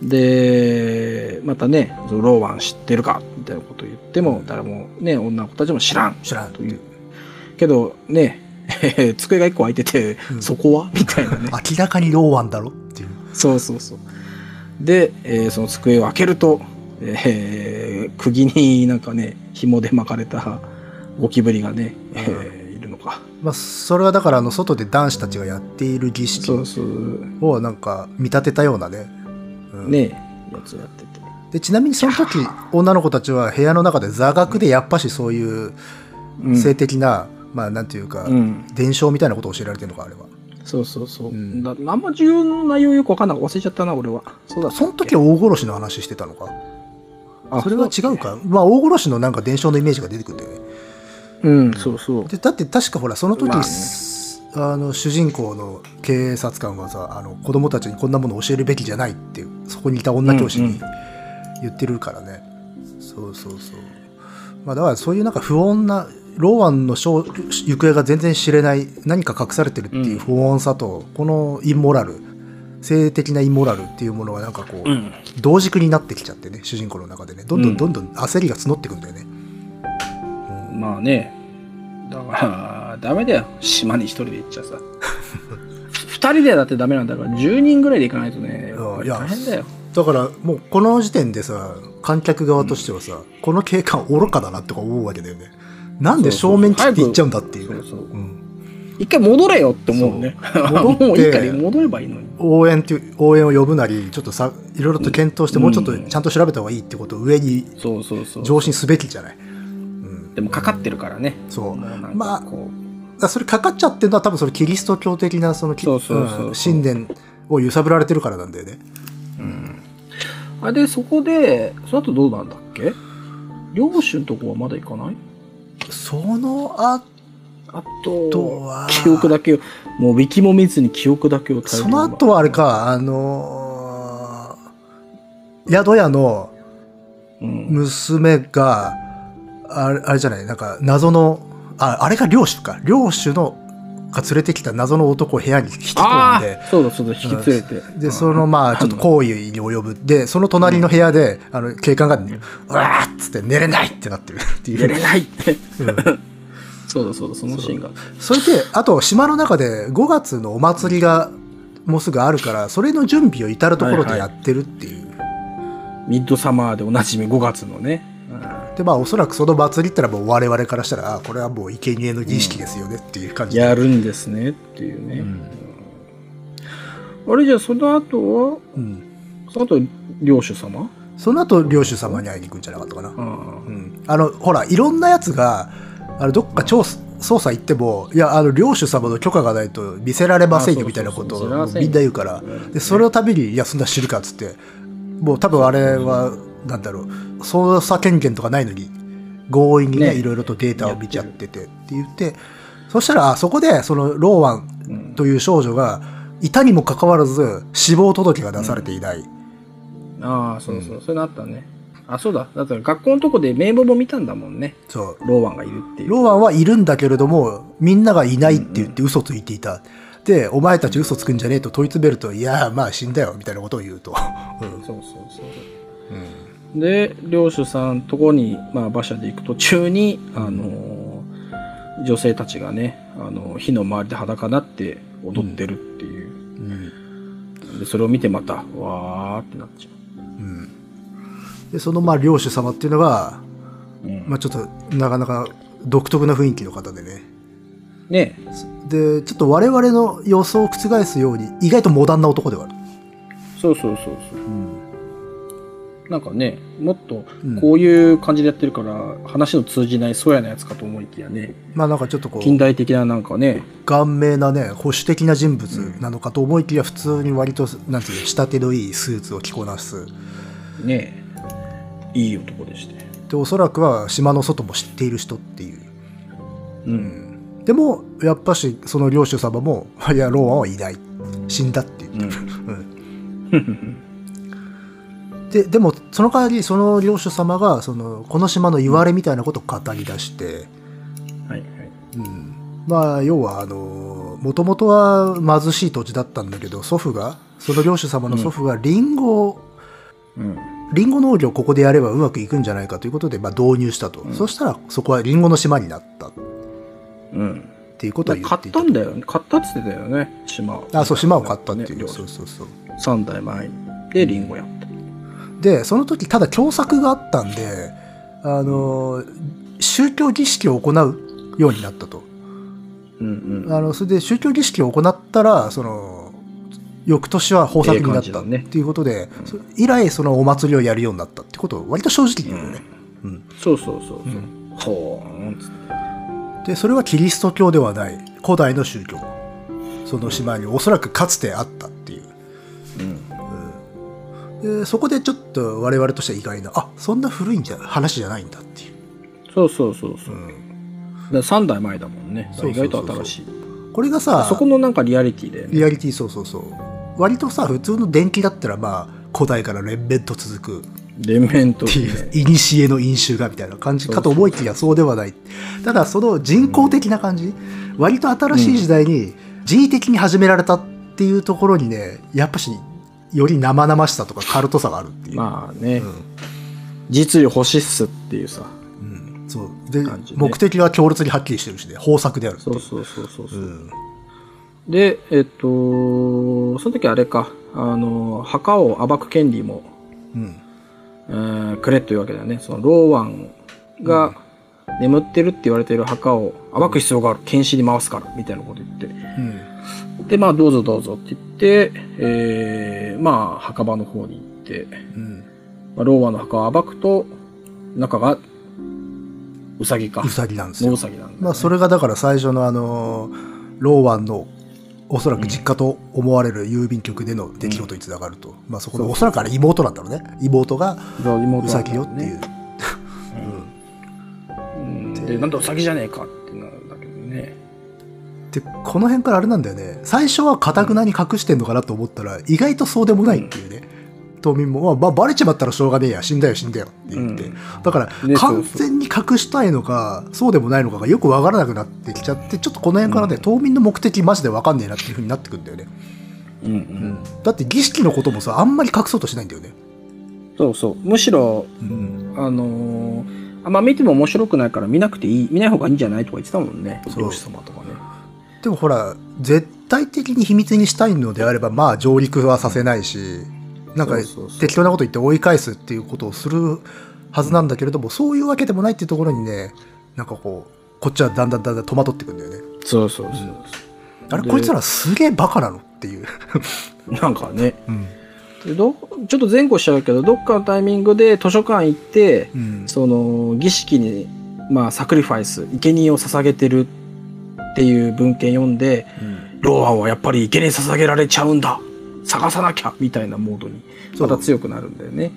で、またね、ローワン知ってるか？みたいなことを言っても、誰もね、女の子たちも知らん知らんという。けど、ね、え ー机が1個空いてて、うんそこは？みたいなね。明らかにローワンだろっていう。そうそうそう。で、えーその机を開けると、えー釘になんかね、紐で巻かれたゴキブリがね、えーいるのか。まあ、それはだからあの外で男子たちがやっている儀式。をなんか見立てたようなね。うんね、やつをやってて。でちなみにその時女の子たちは部屋の中で座学でやっぱしそういううん性的な、まあなんていうか、うん。伝承みたいなことを教えられてるのかあれは。そうそうそう。うん。だあんま重要な内容よくわかんない。忘れちゃったな、俺は。そうだその時は大殺しの話してたのか？あそれは違うか？まあ大殺しのなんか伝承のイメージが出てくるんだよね。うん、そうそう。でだって確かほらその時、まあね。あの主人公の警察官はさあの子供たちにこんなものを教えるべきじゃないっていうそこにいた女教師にうんうん。言ってるからね、そうそうそう。まあだからそういうなんか不穏なローワンの行方が全然知れない何か隠されてるっていう不穏さと、このインモラル性的なインモラルっていうものがなんかこう、うん。同軸になってきちゃってね主人公の中でねどんどうんんどんどん焦りが募ってくんだよね、まあね。だから、ダメだよ。島に一人で行っちゃさ。二人でだってダメなんだから、10人ぐらいで行かないとね、大変だよ。だからもうこの時点でさ観客側としてはさ、この警官愚かだなとか思うわけだよねなんで正面切っていっちゃうんだっていうそうそううん一回戻れよって思うね。もういいから戻ればいいのに。応援っていう応援を呼ぶなりちょっとさいろいろと検討してもうちょっとちゃんと調べた方がいいってことを上にそうそうそう。上申すべきじゃない、うん、でもかかってるからね。そうまあそれかかっちゃってるのは多分そのキリスト教的なその信念を揺さぶられてるからなんだよねう。うん。あれで、そこで、その後どうなんだっけ？領主のとこはまだ行かない？そのああと、とは記憶だけを、もうウィキも見ずに記憶だけをその後はあれかあのー宿屋のうん、娘があれあれじゃないなんか謎のああれが領主か。領主のが連れてきた謎の男を部屋に引き込あんであそうだそうだ、引き連れて。でそのまあちょっと行為に及ぶでその隣の部屋であの警官が「うわ!」っつって寝れないってなってるっていう寝れないって。うんそうだそうだ、そのシーンが。それであと島の中で5月のお祭りがもうすぐあるからそれの準備を至る所でやってるっていう、ミッドサマーでおなじみ5月のね。でまあおそらくその祭りってのはもう我々からしたらあこれはもう生贄の儀式ですよねっていう感じで、やるんですねっていうね。うん。あれじゃあその後は、うん。その後、領主様？その後領主様に会いに行くんじゃなかったかな、あうん、あのほらいろんなやつがあのどっか調査捜査行ってもいやあの領主様の許可がないと見せられませんよみたいなことをみんな言うから。でそれをたびに「いやそんな知るか」っつって。もう多分あれはなんだろう捜査権限とかないのに強引にねねいろいろとデータを見ちゃっててって言ってそしたらあそこでそのローワンうんという少女がいたにもかかわらず死亡届が出されていない、ああ、そうそう、そういうのあったね。あ、そうだ。だって学校のとこで名簿も見たんだもんね。そうローワンがいるっていう。ローワンはいるんだけれども、みんながいないって言って嘘ついていた。で、お前たち嘘つくんじゃねえと問い詰めると、いや、まあ死んだよ、みたいなことを言うと。うんそうそうそう。で、領主さんとこに、まあ、馬車で行く途中に、あのー女性たちがね、あの火の周りで裸になって踊ってるっていう。うんで、それを見てまた、わーってなっちゃうんで、そのまあ領主様っていうのが、う。うんまあちょっとなかなか独特な雰囲気の方でね。ねで、ちょっと我々の予想を覆すように、意外とモダンな男ではある。そうそうそうそう。うんなんかね、もっとうん。こういう感じでやってるから、話の通じないそうやなやつかと思いきやね、まあなんかちょっとこう、近代的ななんかね、顔面なね、保守的な人物なのかと思いきや、普通に割と、なんていうの、仕立てのいいスーツを着こなす。ね。いい男でして。でおそらくは島の外も知っている人っていう、うん。でもやっぱしその領主様も「いやローワンはいない死んだ」って言ってる、うん ででもその代わりその領主様がそのこの島の言われみたいなことを語り出して、はいはい。うんまあ要はあのもともとは貧しい土地だったんだけど祖父がその領主様の祖父がリンゴをうん。リンゴ農業をここでやればうまくいくんじゃないかということで、まあ、導入したと、そしたらそこはリンゴの島になったうん。っていうことを言買っいってたんだよね。買ったって言ってたよね、島を。あそう島を買ったっていう、ねそうそうそう3代前に。で、リンゴやった。でその時ただ共作があったんであの宗教儀式を行うようになったと。うんうん。あのそれで宗教儀式を行ったらその翌年は豊作になったっていうことで、そ以来そのお祭りをやるようになったってことを割と正直に言うよね、うん。そうそうそうそう。ほーんつって。でそれはキリスト教ではない。古代の宗教。その島におそらくかつてあったっていう。うん。でそこでちょっと我々としては意外なあそんな古いんじゃ話じゃないんだっていう、そうそうそうそう。うんだ3代前だもんね。意外と新しい。これがさそこのなんかリアリティだよね。リアリティそうそうそう割とさ普通の電気だったらまあ古代から連綿と続く連綿と、っていう、古の飲酒がみたいな感じかと思いきやそうではない。ただその人工的な感じ、割と新しい時代に人為的に始められたっていうところにね、やっぱし、より生々しさとかカルトさがあるっていう。まあね、うん実利欲しっすっていうさ。うんそう。で、ね目的は強烈にはっきりしてるしね、豊作であるそうそうそうそうそうう。ん。で、えっと、その時あれか、あの、墓を暴く権利も、うん。えーくれというわけだよね。そのローワンが眠ってるって言われている墓を暴く必要がある。検視に回すから、みたいなこと言って。うん。で、まあ、どうぞどうぞって言って、えー、まあ、墓場の方に行って、うん。まあ、ローの墓を暴くと、中が、ウサギか。うさぎなんですよノウ。サギなんだ、ね。まあそれがだから最初のあの、ローワンのおそらく実家と思われる郵便局での出来事につながると。まあそこでおそらくあれ妹なんだろうね。妹がそうさぎよっていう。うん で、なんだウサギじゃねえかってなるんだけどね。で、この辺からあれなんだよね。最初はかたくなに隠してんのかなと思ったら、意外とそうでもないっていうね。島民も、まあ、バレちまったらしょうがねえや、死んだよ、死んだよって言って。うんだから、ね完全に隠したいのか、そうでもないのかがよくわからなくなってきちゃって、ちょっとこの辺からね、島民の目的マジでわかんねえなっていう風になってくんだよね。うんうん。だって儀式のこともさ、あんまり隠そうとしないんだよね。そうそう。むしろ、うん。あのーあんま見ても面白くないから見なくていい、見ない方がいいんじゃないとか言ってたもんね。そう漁師様とかね。でもほら、絶対的に秘密にしたいのであれば、まあ上陸はさせないし、なんか適当なこと言って追い返すっていうことをするはずなんだけれども、そういうわけでもないっていうところにね、なんかこう、こっちはだんだんだんだん戸惑ってくんだよね。そうそうそう。あれ、でこいつらすげえバカなのっていう。なんかね。うん。でどちょっと前後しちゃうけど、どっかのタイミングで図書館行って、うん。その儀式に、まあ、サクリファイス、生贄を捧げてるっていう文献読んで、ローワンはやっぱり生贄捧げられちゃうんだ探さなきゃみたいなモードにまた強くなるんだよね。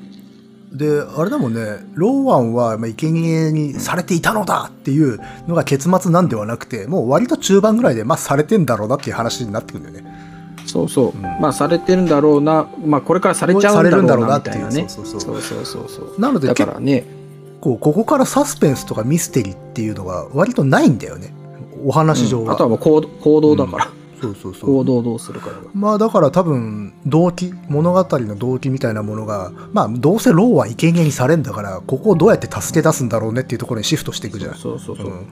で、あれだもんね、ローワンは、まあ、生贄にされていたのだっていうのが結末なんではなくて、もう割と中盤ぐらいで、まあ、されてんだろうなっていう話になってくるんだよね。そうそう。うんまあ、されてるんだろうな。まあ、これからされちゃうんだろうな。っていうそうそうそうそうそうそうそうなのでだからね、こうここからサスペンスとかミステリーっていうのが割とないんだよねお話上は、うん。あとはもう行動行動だから、そうそうそう。行動をどうするか。まあだから多分動機物語の動機みたいなものがまあどうせローは生贄にされんだからここをどうやって助け出すんだろうねっていうところにシフトしていくじゃんそうそうそう。うん。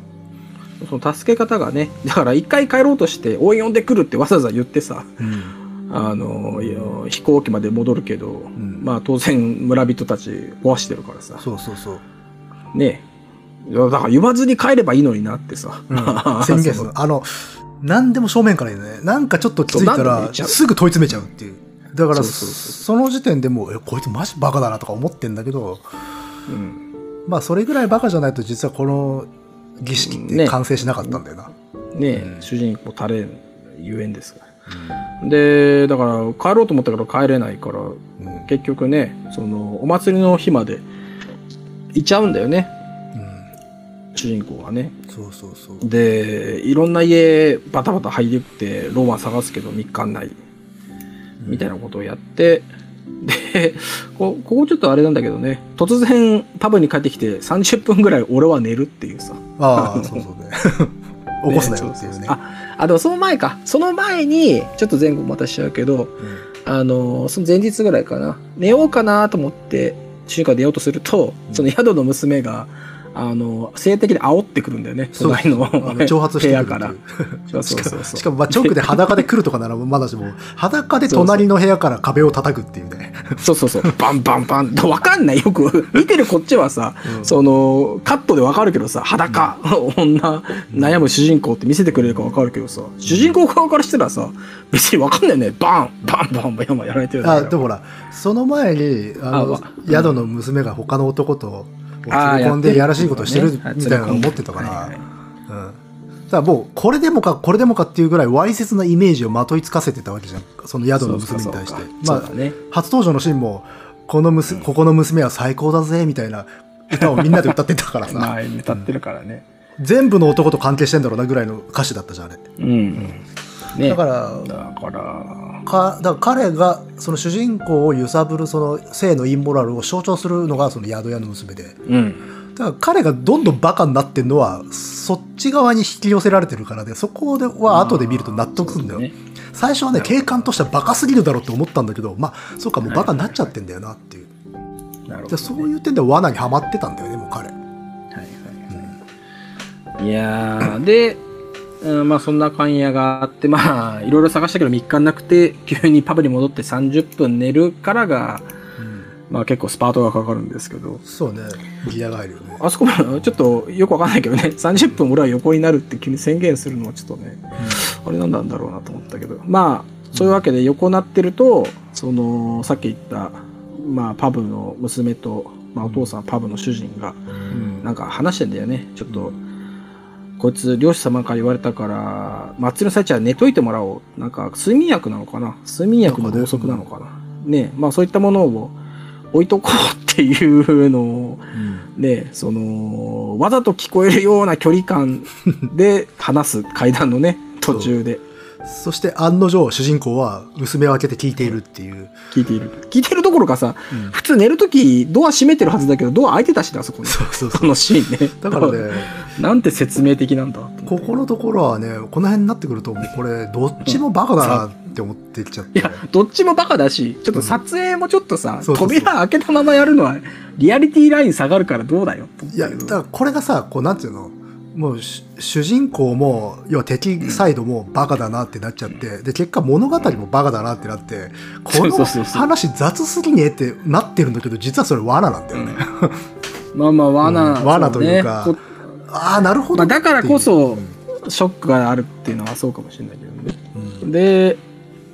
その助け方がね、だから一回帰ろうとして、応援呼んでくるってわざわざ言ってさ、うん。あの、飛行機まで戻るけど、ん。まあ当然村人たち壊してるからさ、そうそうそう、ねいやだから言わずに帰ればいいのになってさ、宣言する。あの何でも正面から言うね。なんかちょっと気づいたらすぐ問い詰めちゃうっていう。だからその時点でもうえこいつマジバカだなとか思ってんだけどうん。まあそれぐらいバカじゃないと実はこの儀式ってね。完成しなかったんだよな。ね。主人公タレンゆえんですから。で、だから帰ろうと思ったけど帰れないから、うん。結局ね、そのお祭りの日まで行っちゃうんだよね、主人公がね。そうそうそう。で、いろんな家バタバタ入ってローマ探すけど3日ない。みたいなことをやって、で、こここちょっとあれなんだけどね、突然パブに帰ってきて30分ぐらい俺は寝るっていうさ。ああ、そうそうね。起こすなよっていうね。あ、あ、でもその前か。その前に、ちょっと前後またしちゃうけど、あの、その前日ぐらいかな。寝ようかなと思って、主人公が寝ようとすると、その宿の娘が、あの、性的に煽ってくるんだよね。隣の挑発してくるから。しかも、まあ、直で裸で来るとかならまだしも、裸で隣の部屋から壁を叩くっていうね。そうそうそう。バンバンバン。わかんない。よく、見てるこっちはさ、うんその、カットでわかるけどさ、裸、女、悩む主人公って見せてくれるかわかるけどさ、主人公側からしたらさ、別にわかんないよね。バンバンバンバンやられてるあ、でもほら、その前に、あの宿の娘が他の男と、あ込んでやらしいことしてるみたいなの思ってたから、はいはいうん。だもう、これでもか、これでもかっていうぐらい、わいせつなイメージをまといつかせてたわけじゃん。その宿の娘に対して。まあね。初登場のシーンも、この娘、ここの娘は最高だぜ、みたいな歌をみんなで歌ってたからさ、まあ、歌ってるからね。全部の男と関係してんだろうなぐらいの歌詞だったじゃん、あれ。うん。ね。だから、だから、かだから彼がその主人公を揺さぶるその性のインモラルを象徴するのがその宿屋の娘で。うん。だから彼がどんどんバカになってんのはそっち側に引き寄せられてるからでそこでは後で見ると納得するんだよ、そう最初はね警官としてはバカすぎるだろうって思ったんだけどまあそうかもうバカになっちゃってんだよなっていう、なるほど、でそういう点では罠にはまってたんだよねもう彼。はいはいはい。いやー、で、うん、まあそんな勘やがあって、まあいろいろ探したけど3日なくて、急にパブに戻って30分寝るからが、まあ結構スパートがかかるんですけど、そうね。ギアが入るよね。あそこもちょっとよくわかんないけどね、30分俺は横になるって急に宣言するのはちょっとね、あれなんなんだろうなと思ったけど、まあそういうわけで横なってると、その、さっき言った、まあパブの娘と、まあお父さんパブの主人が、うん。なんか話してんだよね。ちょっと、こいつ漁師様から言われたから、祭りの最中は寝といてもらおう。なんか睡眠薬なのかな？睡眠薬のろうそくなのかな？ねまあそういったものを置いとこうっていうのを、うん。ねその、わざと聞こえるような距離感で話す階段のね、途中でそして案の定主人公は娘を開けて聞いているっていう、聞いている。聞いてるどころかさ、うん普通寝るときドア閉めてるはずだけど、ドア開いてたしな、あそこに。そうそうそうこのシーンね。だからね なんて説明的なんだここのところはね、この辺になってくると、もうこれ、どっちもバカだなって思ってきちゃって。いや、どっちもバカだし、ちょっと撮影もちょっとさ、そうそうそう扉開けたままやるのは、リアリティライン下がるからどうだよ、いや、だからこれがさ、こう、なんていうの？もうし、主人公も、要は敵サイドもバカだなってなっちゃって、で、結果物語もバカだなってなって、この話雑すぎねえってなってるんだけど、実はそれ罠なんだよね。まあまあ、罠、うん。罠というかそねああ、なるほど。まあ、だからこそう。ん、ショックがあるっていうのはそうかもしれないけどね。うん。で、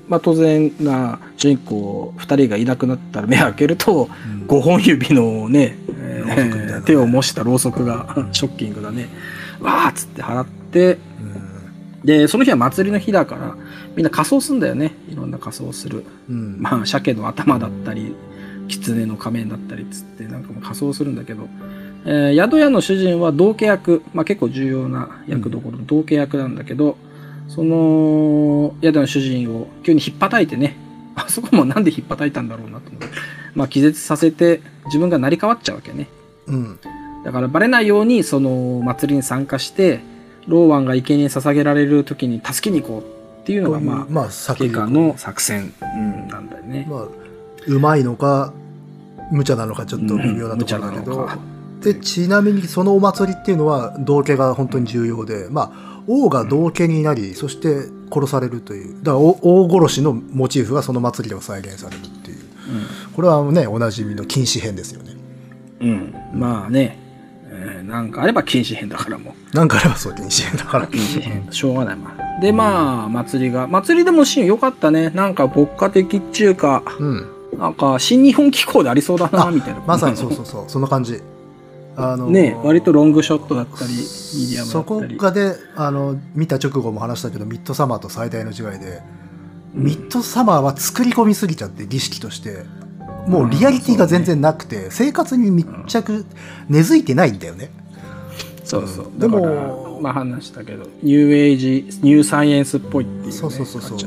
まあ当然な、主人公二人がいなくなったら目開けると、うん。5本指のね、えー手を模したろうそくが ショッキングだね。わーっつって払って、で、その日は祭りの日だから、みんな仮装すんだよね。いろんな仮装する。うん。うんまあ、鮭の頭だったり、狐の仮面だったりっつって、なんかもう仮装するんだけど、えー宿屋の主人は道家役、まあ結構重要な役どころの道家役なんだけど、その、宿屋の主人を急に引っ叩いてね、あそこもなんで引っ叩いたんだろうなと思って、まあ気絶させて自分が成り代わっちゃうわけね。うん。だからバレないようにその祭りに参加して、ローワンが生贄に捧げられる時に助けに行こうっていうのがまあ、まあ、作警官の作戦、うん、なんだよね。まあ、うまいのか、無茶なのかちょっと微妙なところだけどで、ちなみにそのお祭りっていうのは道家が本当に重要で、まあ、王が道家になり、そして殺されるという、だからお大殺しのモチーフがその祭りでは再現されるっていう、これはね、おなじみの禁止編ですよね。うん。うん。まあね、えーなんかあれば禁止編だからもう。なんかあればそう禁止編だから。禁止編。しょうがないまあ。で、まあ、祭りが。祭りでもシーン良かったね。なんか牧歌的っちゅうか、うん。なんか新日本機構でありそうだな、みたいな。まさにそうそうそう、そんな感じ。あのね割とロングショットだったり、ミディアムだそこったり。がであの見た直後も話したけどミッドサマーと最大の違いで、ミッドサマーは作り込みすぎちゃって儀式としてもうリアリティが全然なくて、生活に密着根付いてないんだよね。そうそう。でもまあ話したけど、ニューエイジ、ニューサイエンスっぽいっていう、ね。そうそうそうそう。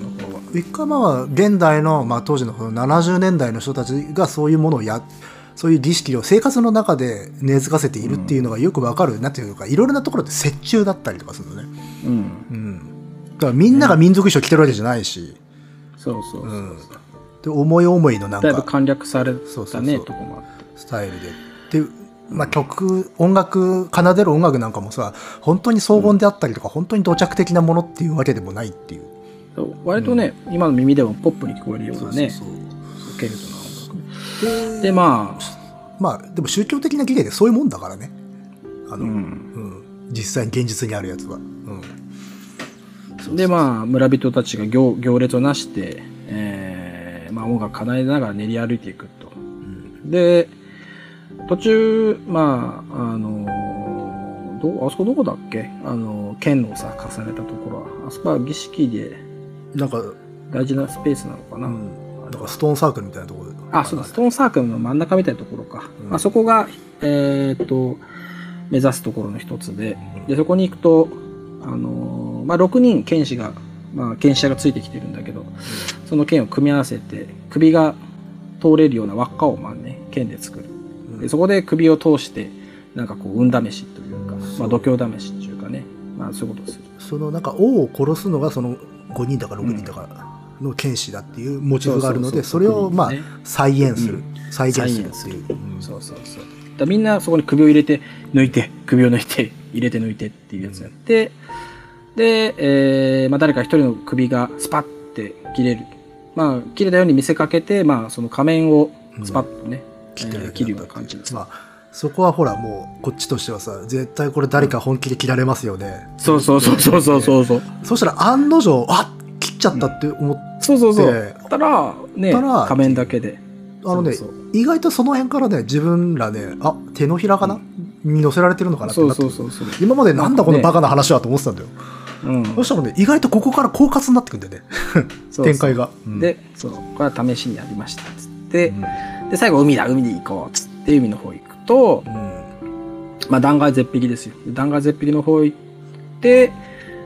ウィッカーマンは現代の、まあ、当時のこの70年代の人たちがそういうものをやそういう儀式を生活の中で根付かせているっていうのがよくわかる、なんていうかいろいろなところで折衷だったりとかするのね、うん。うん、だからみんなが民族衣装着てるわけじゃないし、そうそうそうそう。うんで思い思いのなんかだいぶ簡略されそうそうそうたね、とこもあって。スタイルで。で、まあ曲、音楽、奏でる音楽なんかもさ、本当に荘厳であったりとか、本当に土着的なものっていうわけでもないっていう。そう割とね、今の耳でもポップに聞こえるようなね、そうそうケルトな音で楽で、まあ、まあ、でも宗教的な儀礼でそういうもんだからね。あの、うん。うん実際に現実にあるやつは。うん。で、まあ、村人たちが行行列をなして、えーまあ、音楽奏でながら練り歩いていくと。で、途中、まあ、あのどうあそこどこだっけ？あの、剣のさ、重ねたところは。あそこは儀式でなんか、大事なスペースなのかな。うん。なんかストーンサークルみたいなところで。あ、そうだ、ストーンサークルの真ん中みたいなところか。うんあそこが、えーっと、目指すところの一つで、で、そこに行くと、あのーまあ、6人剣士が、まあ、剣士者がついてきてるんだけど、その剣を組み合わせて、首が通れるような輪っかを、まあね、剣で作る。でそこで首を通して、なんかこう、運試しというか、まあ、度胸試しっていうかね、まあ、そういうことをする。そのなんか王を殺すのがその5人だか6人だかの剣士だっていうモチーフがあるので、それをまあね再現する、うん再現するっていう。うんそうそうそう。だみんなそこに首を入れて、抜いて、首を抜いて、入れて抜いてっていうやつやって、で、えーまあ、誰か一人の首がスパッて切れる。まあ、切れたように見せかけて、まあ、その仮面をスパッとね、切ってるえー切るような感じです。まあそこはほらもうこっちとしてはさ絶対これ誰か本気で切られますよね、そうそうそうそうそうそうそう。そしたら案の定あ切っちゃったって思って、そうそうそう。でたら、ね、たら仮面だけで。あのねそうそう意外とその辺からね自分らねあ手のひらかな、に乗せられてるのかなってそうなってそうそうそう。今までなんだこのバカな話はと思ってたんだよ、うん。そしたらね意外とここから狡猾になってくんだよね展開が、うんで、そう、これは試しにやりました。つって、うんで、最後、海だ、海に行こう。つって、海の方行くと、まあ、断崖絶壁ですよ。断崖絶壁の方行って、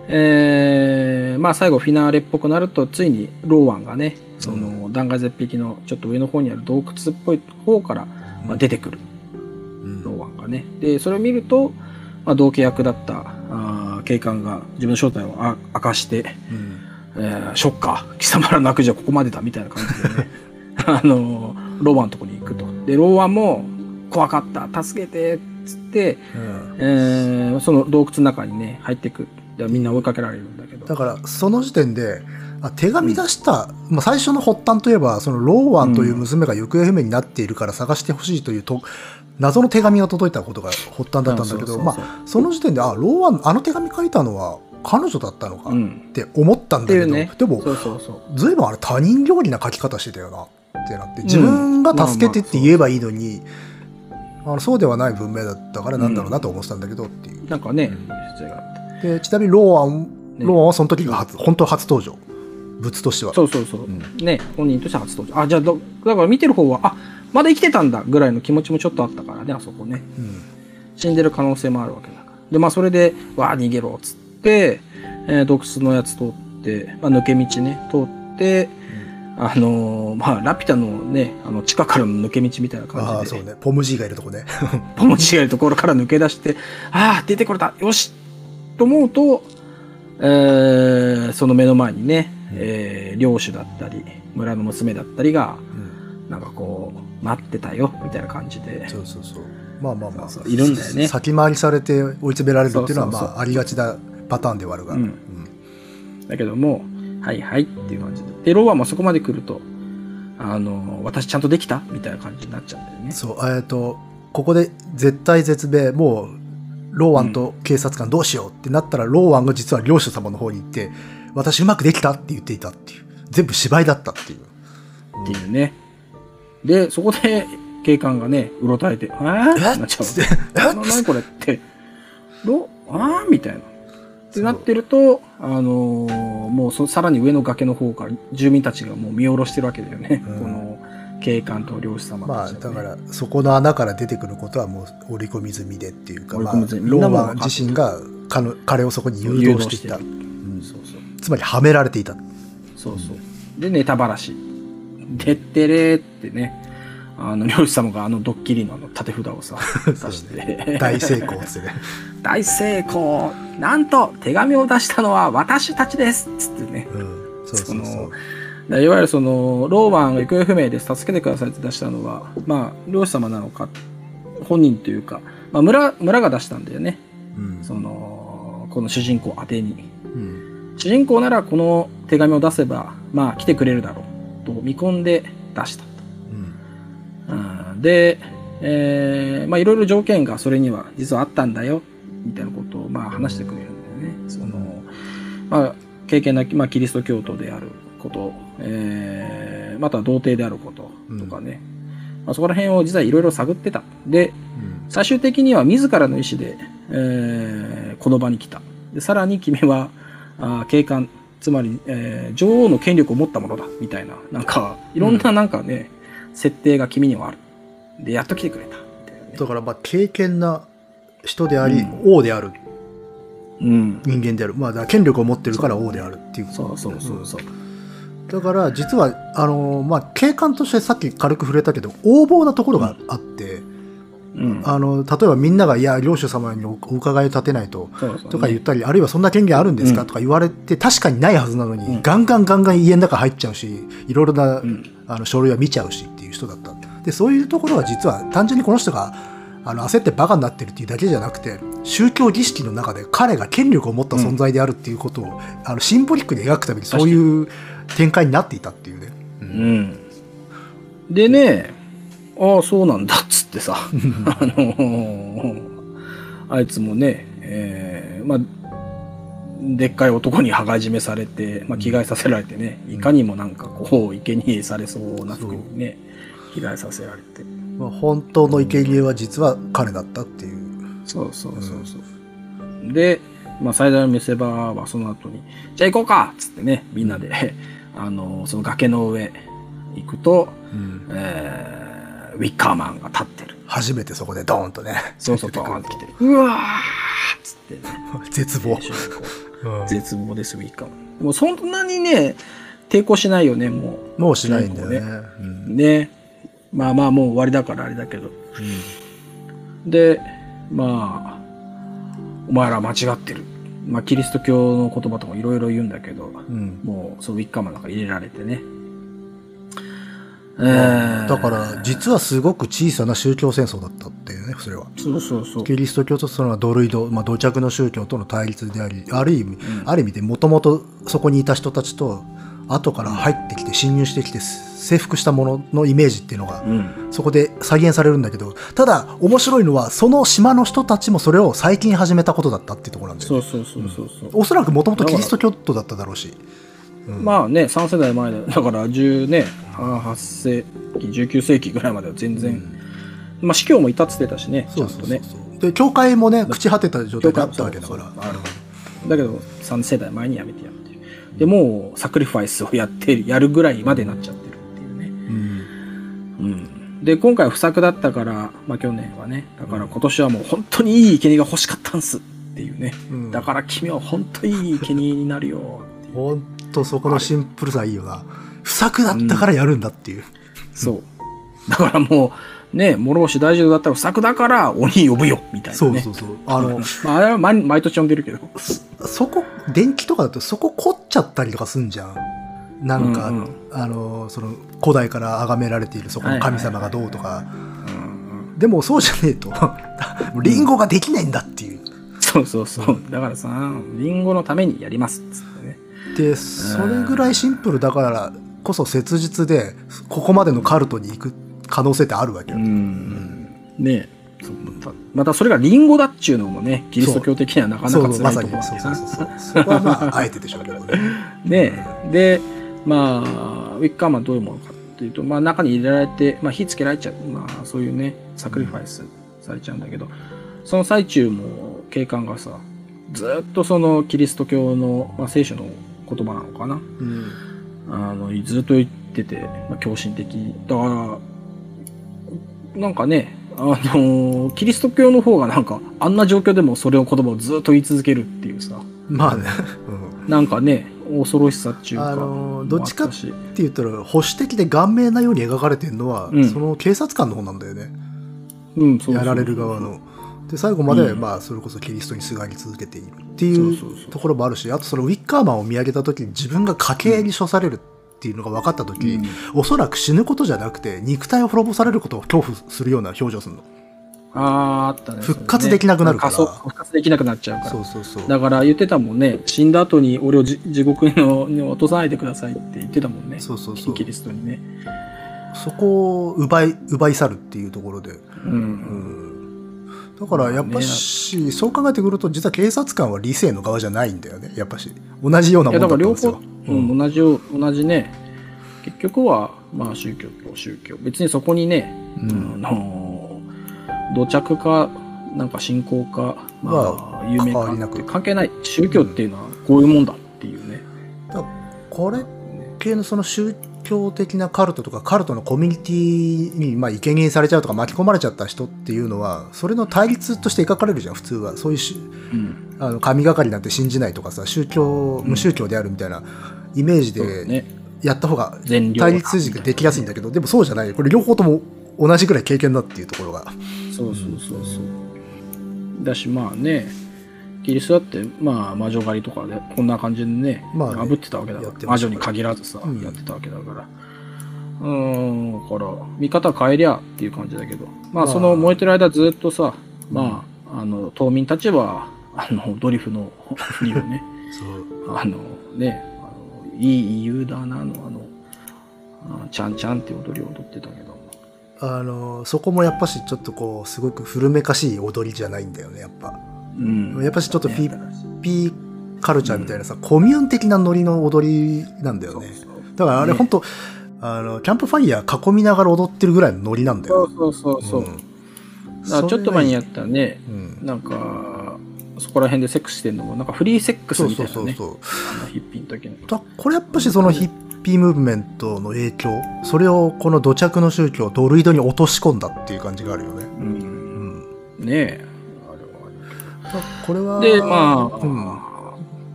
えー、まあ、最後、フィナーレっぽくなると、ついに、ローワンがね、その、断崖絶壁のちょっと上の方にある洞窟っぽい方から、まあ、出てくる、うんローワンがね。で、それを見ると、まあ、同契役だった、あー警官が自分の正体をあ明かして、うんえーショッカー、貴様らの悪事はここまでだ、みたいな感じでね、あの、ローワンのとこに行くと。で、ローワンも、怖かった、助けて、つって、うんえーその洞窟の中にね、入ってく。でみんな追いかけられるんだけど。だからその時点であ手紙出した、まあ、最初の発端といえばそのローワンという娘が行方不明になっているから探してほしいというと謎の手紙が届いたことが発端だったんだけどまあその時点であローワンあの手紙書いたのは彼女だったのかっうん。て思ったんだけど、うね。でも。ずいぶんあれ他人料理な書き方してたよなってなって自分が助けてって言えばいいのに、あのそうではない文明だったからなんだろうなと思ってたんだけどっていう。なんかね、説明があって。でちなみにローワン、ねローワンはその時が初、本当初登場。物としては。そうそうそう。うんね、本人として初登場。あ、じゃあど、だから見てる方は、あ、まだ生きてたんだぐらいの気持ちもちょっとあったからね、あそこね。うん死んでる可能性もあるわけだから。で、まあそれで、わあ、逃げろ、っつって、えー洞窟のやつ通って、まあ抜け道ね、通って、あのーまあ、ラピュタのね、あの、地下からの抜け道みたいなああ、感じで、そうね。ポムジーがいるとこね。ポモチがいるところから抜け出して、ああ、出てこれた、よしと思うと、えーその目の前にね、えー領主だったり、村の娘だったりが、うんなんかこう、待ってたよ、みたいな感じで。そうそうそう。まあまあまあ、そうそういるんだよね先回りされて追い詰められるっていうのは、まあ、ありがちなパターンではあるが。うんうんだけども、はいはいっていう感じで。で、ローワンもそこまで来ると、あの、私ちゃんとできた？みたいな感じになっちゃうんだよね。そう、えっと、ここで絶対絶命、もう、ローワンと警察官どうしようってなったら、ローワンが実は領主様の方に行って、私うまくできたって言っていたっていう。全部芝居だったっていう。っていうね。で、そこで警官がね、うろたえて、えー、ってなっちゃう。何？これって、ど？あー？みたいな。ってなってると、あのーもうそさらに上の崖の方から住民たちがもう見下ろしてるわけだよね。うんこの警官と漁師様まあ、だから、そこの穴から出てくることはもう織り込み済みでっていうか、まあ、ローマン自身が彼彼をそこに誘導していた。るう。つまり、はめられていた。そうそう。で、ネタばらし。でってれーってね、あの、漁師様があのドッキリのあの縦札をさ、出して。大成功ですね。大成功 なんと手紙を出したのは私たちですつってね。うん。そうそうそう。いわゆるその、ローマンが行方不明です。助けてくださいって出したのは、まあ、漁師様なのか、本人というか、まあ、村村が出したんだよねうんそのこの主人公宛てにうん主人公ならこの手紙を出せばまあ来てくれるだろうと見込んで出したと。うんうんで、えーまあいろいろ条件がそれには実はあったんだよみたいなことをまあ話してくれるんだよね。そのまあ経験なき、まあ、キリスト教徒であること、えーまたは童貞であることとかね、まあ、そこら辺を実はいろいろ探ってた。で、うん最終的には自らの意思で、えーこの場に来た。でさらに君は、あー警官、つまり、えー女王の権力を持ったものだ、みたいな、なんか、いろんななんかね、設定が君にはある。で、やっと来てくれた。だからまあ経験な人であり、うん王であるうん。人間であるまあだ権力を持ってるから王であるっていうそうそうそうそう。だから実はあのまあ警官としてさっき軽く触れたけど横暴なところがあって、うん。あの例えばみんなが「いや領主様におお伺いを立てないと」そうそうねとか言ったり、あるいはそんな権限あるんですか、うんとか言われて確かにないはずなのに、うんガンガンガンガン家の中入っちゃうしいろいろな、うん。あの書類は見ちゃうしっていう人だったでそういうところは実は単純にこの人があの焦ってバカになってるっていうだけじゃなくて宗教儀式の中で彼が権力を持った存在であるっていうことを、あのシンボリックに描くためにそういう展開になっていたっていうね。ううんん。でね、ああ、そうなんだっつってさ、あのーあいつもね、えーまあ、でっかい男に羽交い締めされて、まあ、着替えさせられてね、いかにもなんかこう、生贄されそうな服にね、着替えさせられて。まあ、本当の生贄は実は彼だったっていう。そうそうそうそう。で、まあ、最大の見せ場はその後に、じゃあ行こうかっつってね、みんなで、あの、その崖の上行くと、うん。えーウィッカーマンが立ってる。初めてそこでドーンとね。そうそう、ドーンって来て、うわーっつってね、絶望。絶望です、ウィッカーマン。もうそんなにね、抵抗しないよね、ももうしないんだよね。う。うんね。まあまあ、もう終わりだからあれだけど。で、まあ、お前ら間違ってる。まあ、キリスト教の言葉とかいろいろ言うんだけど、うんもう、そのウィッカーマンなんか入れられてね。えーだから、実はすごく小さな宗教戦争だったっていうね、それは。そうそうそう。キリスト教とその同類同、まあ、同着の宗教との対立であり、ある意味、んある意味でもともとそこにいた人たちと、後から入ってきて、侵入してきて、征服したもののイメージっていうのが、うん。そこで再現されるんだけど、ただ、面白いのは、その島の人たちもそれを最近始めたことだったっていうところなんだよね。そうそうそうそうそう。おそらくもともとキリスト教徒だっただろうし。うんまあね、3世代前だだから10ね、8世紀、19世紀ぐらいまでは全然、まあ司教もいたっつってたしね、ちそうそうね。で、教会もね、朽ち果てた状態だったわけだから。だけど、3世代前にやめてやってる。で、もう、サクリファイスをやってる、やるぐらいまでなっちゃってるっていうね。うんうん。で、今回は不作だったから、まあ去年はね、だから今年はもう本当にいい生贄が欲しかったんすっていうね。うんだから君は本当にいい生贄になるよっていう。ほんとそこのシンプルさいいよな。不作だったからやるんだっていう。そう。だからもう、ね、諸星大二郎だったら不作だから鬼呼ぶよみたいなね。そうそうそう。あの、まあ、あれは毎毎年呼んでるけど。そこ、電気とかだとそこ凝っちゃったりとかすんじゃん。なんか、うんうんあの、その、古代から崇められているそこの神様がどうとか。うんでもそうじゃねえと。リンゴができないんだっていう。そうそうそう。だからさ、リンゴのためにやりますっつってね。で、それぐらいシンプルだからこそ切実で、ここまでのカルトに行く可能性ってあるわけよ。うん。ねまたそれがリンゴだっちゅうのもね、キリスト教的にはなかなかま辛いさに。ところそうそうそう。そこはまあ、あえてでしょうけどね。ねで、まあ、ウィッカーマンどういうものかっていうと、まあ中に入れられて、まあ火つけられちゃう、まあそういうね、サクリファイスされちゃうんだけど、その最中も警官がさ、ずっとそのキリスト教の、まあ聖書の言葉なのかな。うん。あの、ずっと言ってて、まあ狂信的。だから、なんかね、あの、キリスト教の方がなんか、あんな状況でもそれを言葉をずっと言い続けるっていうさ、まあね。うん。なんかね、恐ろしさっていうか。あのどっちかって言ったら保守的で顔面なように描かれてるのは、うんその警察官の方なんだよねうん、そうそうやられる側の。で最後まで、うんまあ、それこそキリストにすがり続けているっていそうところもあるしあとそのウィッカーマンを見上げた時に自分が家計に処されるっていうのが分かった時、うんおそらく死ぬことじゃなくて肉体を滅ぼされることを恐怖するような表情をするの。ああ、あったね。復活できなくなるからね復活できなくなっちゃうから。そうそうそう。だから言ってたもんね。死んだ後に俺をじ地獄のに落とさないでくださいって言ってたもんね。そうそうそうキリストにね。そこを奪い、奪い去るっていうところで。う。うんん。だからやっぱし、そう考えてくると、実は警察官は理性の側じゃないんだよね。やっぱし。同じようないもや、んだだから両ったんですよ。。方うん、同じよ、同じね。結局は、まあ宗教と宗教。別にそこにね、うんあの、土着か、なんか信仰か、まはあ、有名かって関係ない。宗教っていうのはこういうもんだっていうね。だからこれ系のその宗教的なカルトとかカルトのコミュニティにまあ生贄にされちゃうとか巻き込まれちゃった人っていうのはそれの対立として描かれるじゃん普通はそういうしうん。あの神がかりなんて信じないとかさ宗教無宗教であるみたいなイメージで。やった方が対立軸できやすいんだけどでもそうじゃないこれ両方とも同じぐらい経験だっていうところがそうそうそうそう。だしまあね、キリストだって、まあ魔女狩りとかでこんな感じでね、まあね炙ってたわけだから、魔女に限らずさ、うん。やってたわけだから。うーん、だから、見方変えりゃっていう感じだけど、まあまあ。その燃えてる間ずっとさ、まあ、あの、島民たちは、あの、ドリフの国をね、そう。あのね、あのいい言うだなの、あの、あちゃんちゃんって踊りを踊ってたけど、あのそこもやっぱしちょっとこうすごく古めかしい踊りじゃないんだよねやっぱうん。やっぱしちょっとピねピーカルチャーみたいなさ、コミューン的なノリの踊りなんだよね。そうそうだからあれね本当あの、キャンプファイヤー囲みながら踊ってるぐらいのノリなんだよ。そうそうそうそう。んだからちょっと前にやったね、うん。なんか、そこら辺でセックスしてんのも、なんかフリーセックスみたいうなね。そそうそう。あのヒッピーの時の。だこれやっぱしそのヒッピームーブメントの影響、それをこの土着の宗教、ドルイドに落とし込んだっていう感じがあるよね。う。うんん。ねえ。これは、で、まあ、うん。ま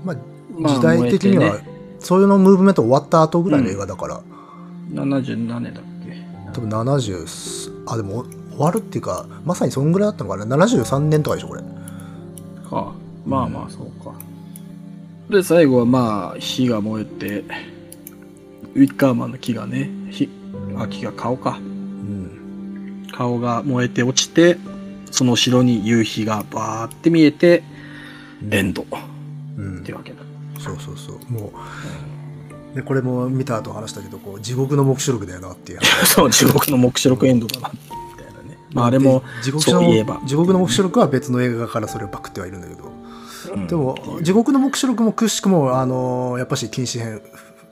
あ、まあ時代的には、そういうのムーブメント終わった後ぐらいの映画だから、77年だっ多分70、あ、でも終わるっていうか、まさにそんぐらいだったのかな？73年とかでしょ、これ。けか。まあまあ、そうか。で、最後はまあ、火が燃えて、ウィッカーマンの木がね、火、あ、木が顔か。うん。顔が燃えて落ちて、その後ろに夕日がバーって見えて、エンドっうんて。わけだ。そうそうそう。もう、で、これも見た後話したけど、こう、地獄の目視録だよなっていう話。そう、地獄の目視録エンドだな、みたいなね。まあ、あれも、で地獄の、地獄の目視録は別の映画からそれをパクってはいるんだけど、うんでも、地獄の目視録もくしくも、あのーやっぱし禁止編、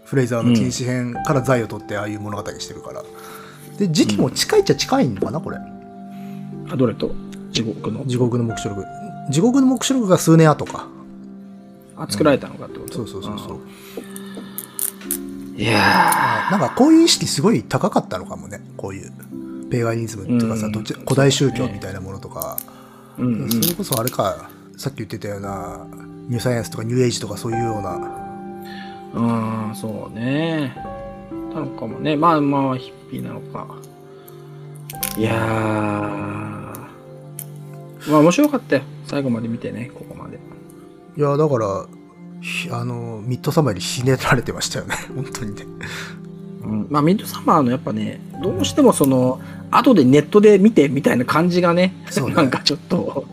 フレイザーの禁止編から財を取ってああいう物語にしてるから。で、時期も近いっちゃ近いのかな、これ。あ、どれと？地獄の。地獄の目視録。地獄の目視録が数年後か。あ、作られたのかってこと？そうそうそうそう。いやなんかこういう意識すごい高かったのかもね。こういう。ペーガニズムっていうかさ、うんどっち古代宗教みたいなものとか。うん。それこそあれか、さっき言ってたような、ニューサイエンスとかニューエイジとかそういうような。うん、そうね。なのかもね。まあまあ、ヒッピーなのか。いやー。まあ面白かったよ。最後まで見てね、ここまで。いや、だから、ひあの、ミッドサマーよりひねられてましたよね。本当にね。うん、まあミッドサマーのやっぱね、どうしてもその、後でネットで見てみたいな感じがね、そうねなんかちょっと、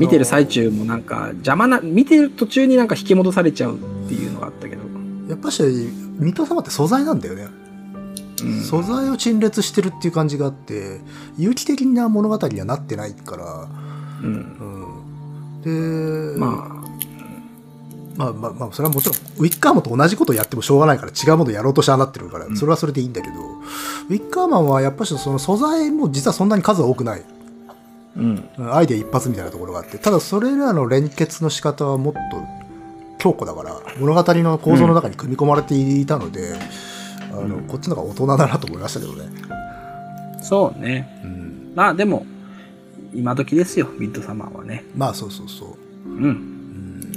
見てる最中もなんか邪魔な、見てる途中になんか引き戻されちゃうっていうのがあったけど。やっぱし、ミッドサマーって素材なんだよね。うん素材を陳列してるっていう感じがあって、有機的な物語にはなってないから、うん。うん。で、ままあまあまあ、それはもちろん、ウィッカーマンと同じことやってもしょうがないから、違うものやろうとしてああなってるから、うんそれはそれでいいんだけど、ウィッカーマンはやっぱしその素材も実はそんなに数は多くない。あ、うん。うんアイデア一発みたいなところがあって、ただそれらの連結の仕方はもっと強固だから、物語の構造の中に組み込まれていたので、あのうんこっちの方が大人だなと思いましたけどね。そうね。うん、まあでも、今時ですよ、ミッドサマーはね。まあそうそうそう。うん。うん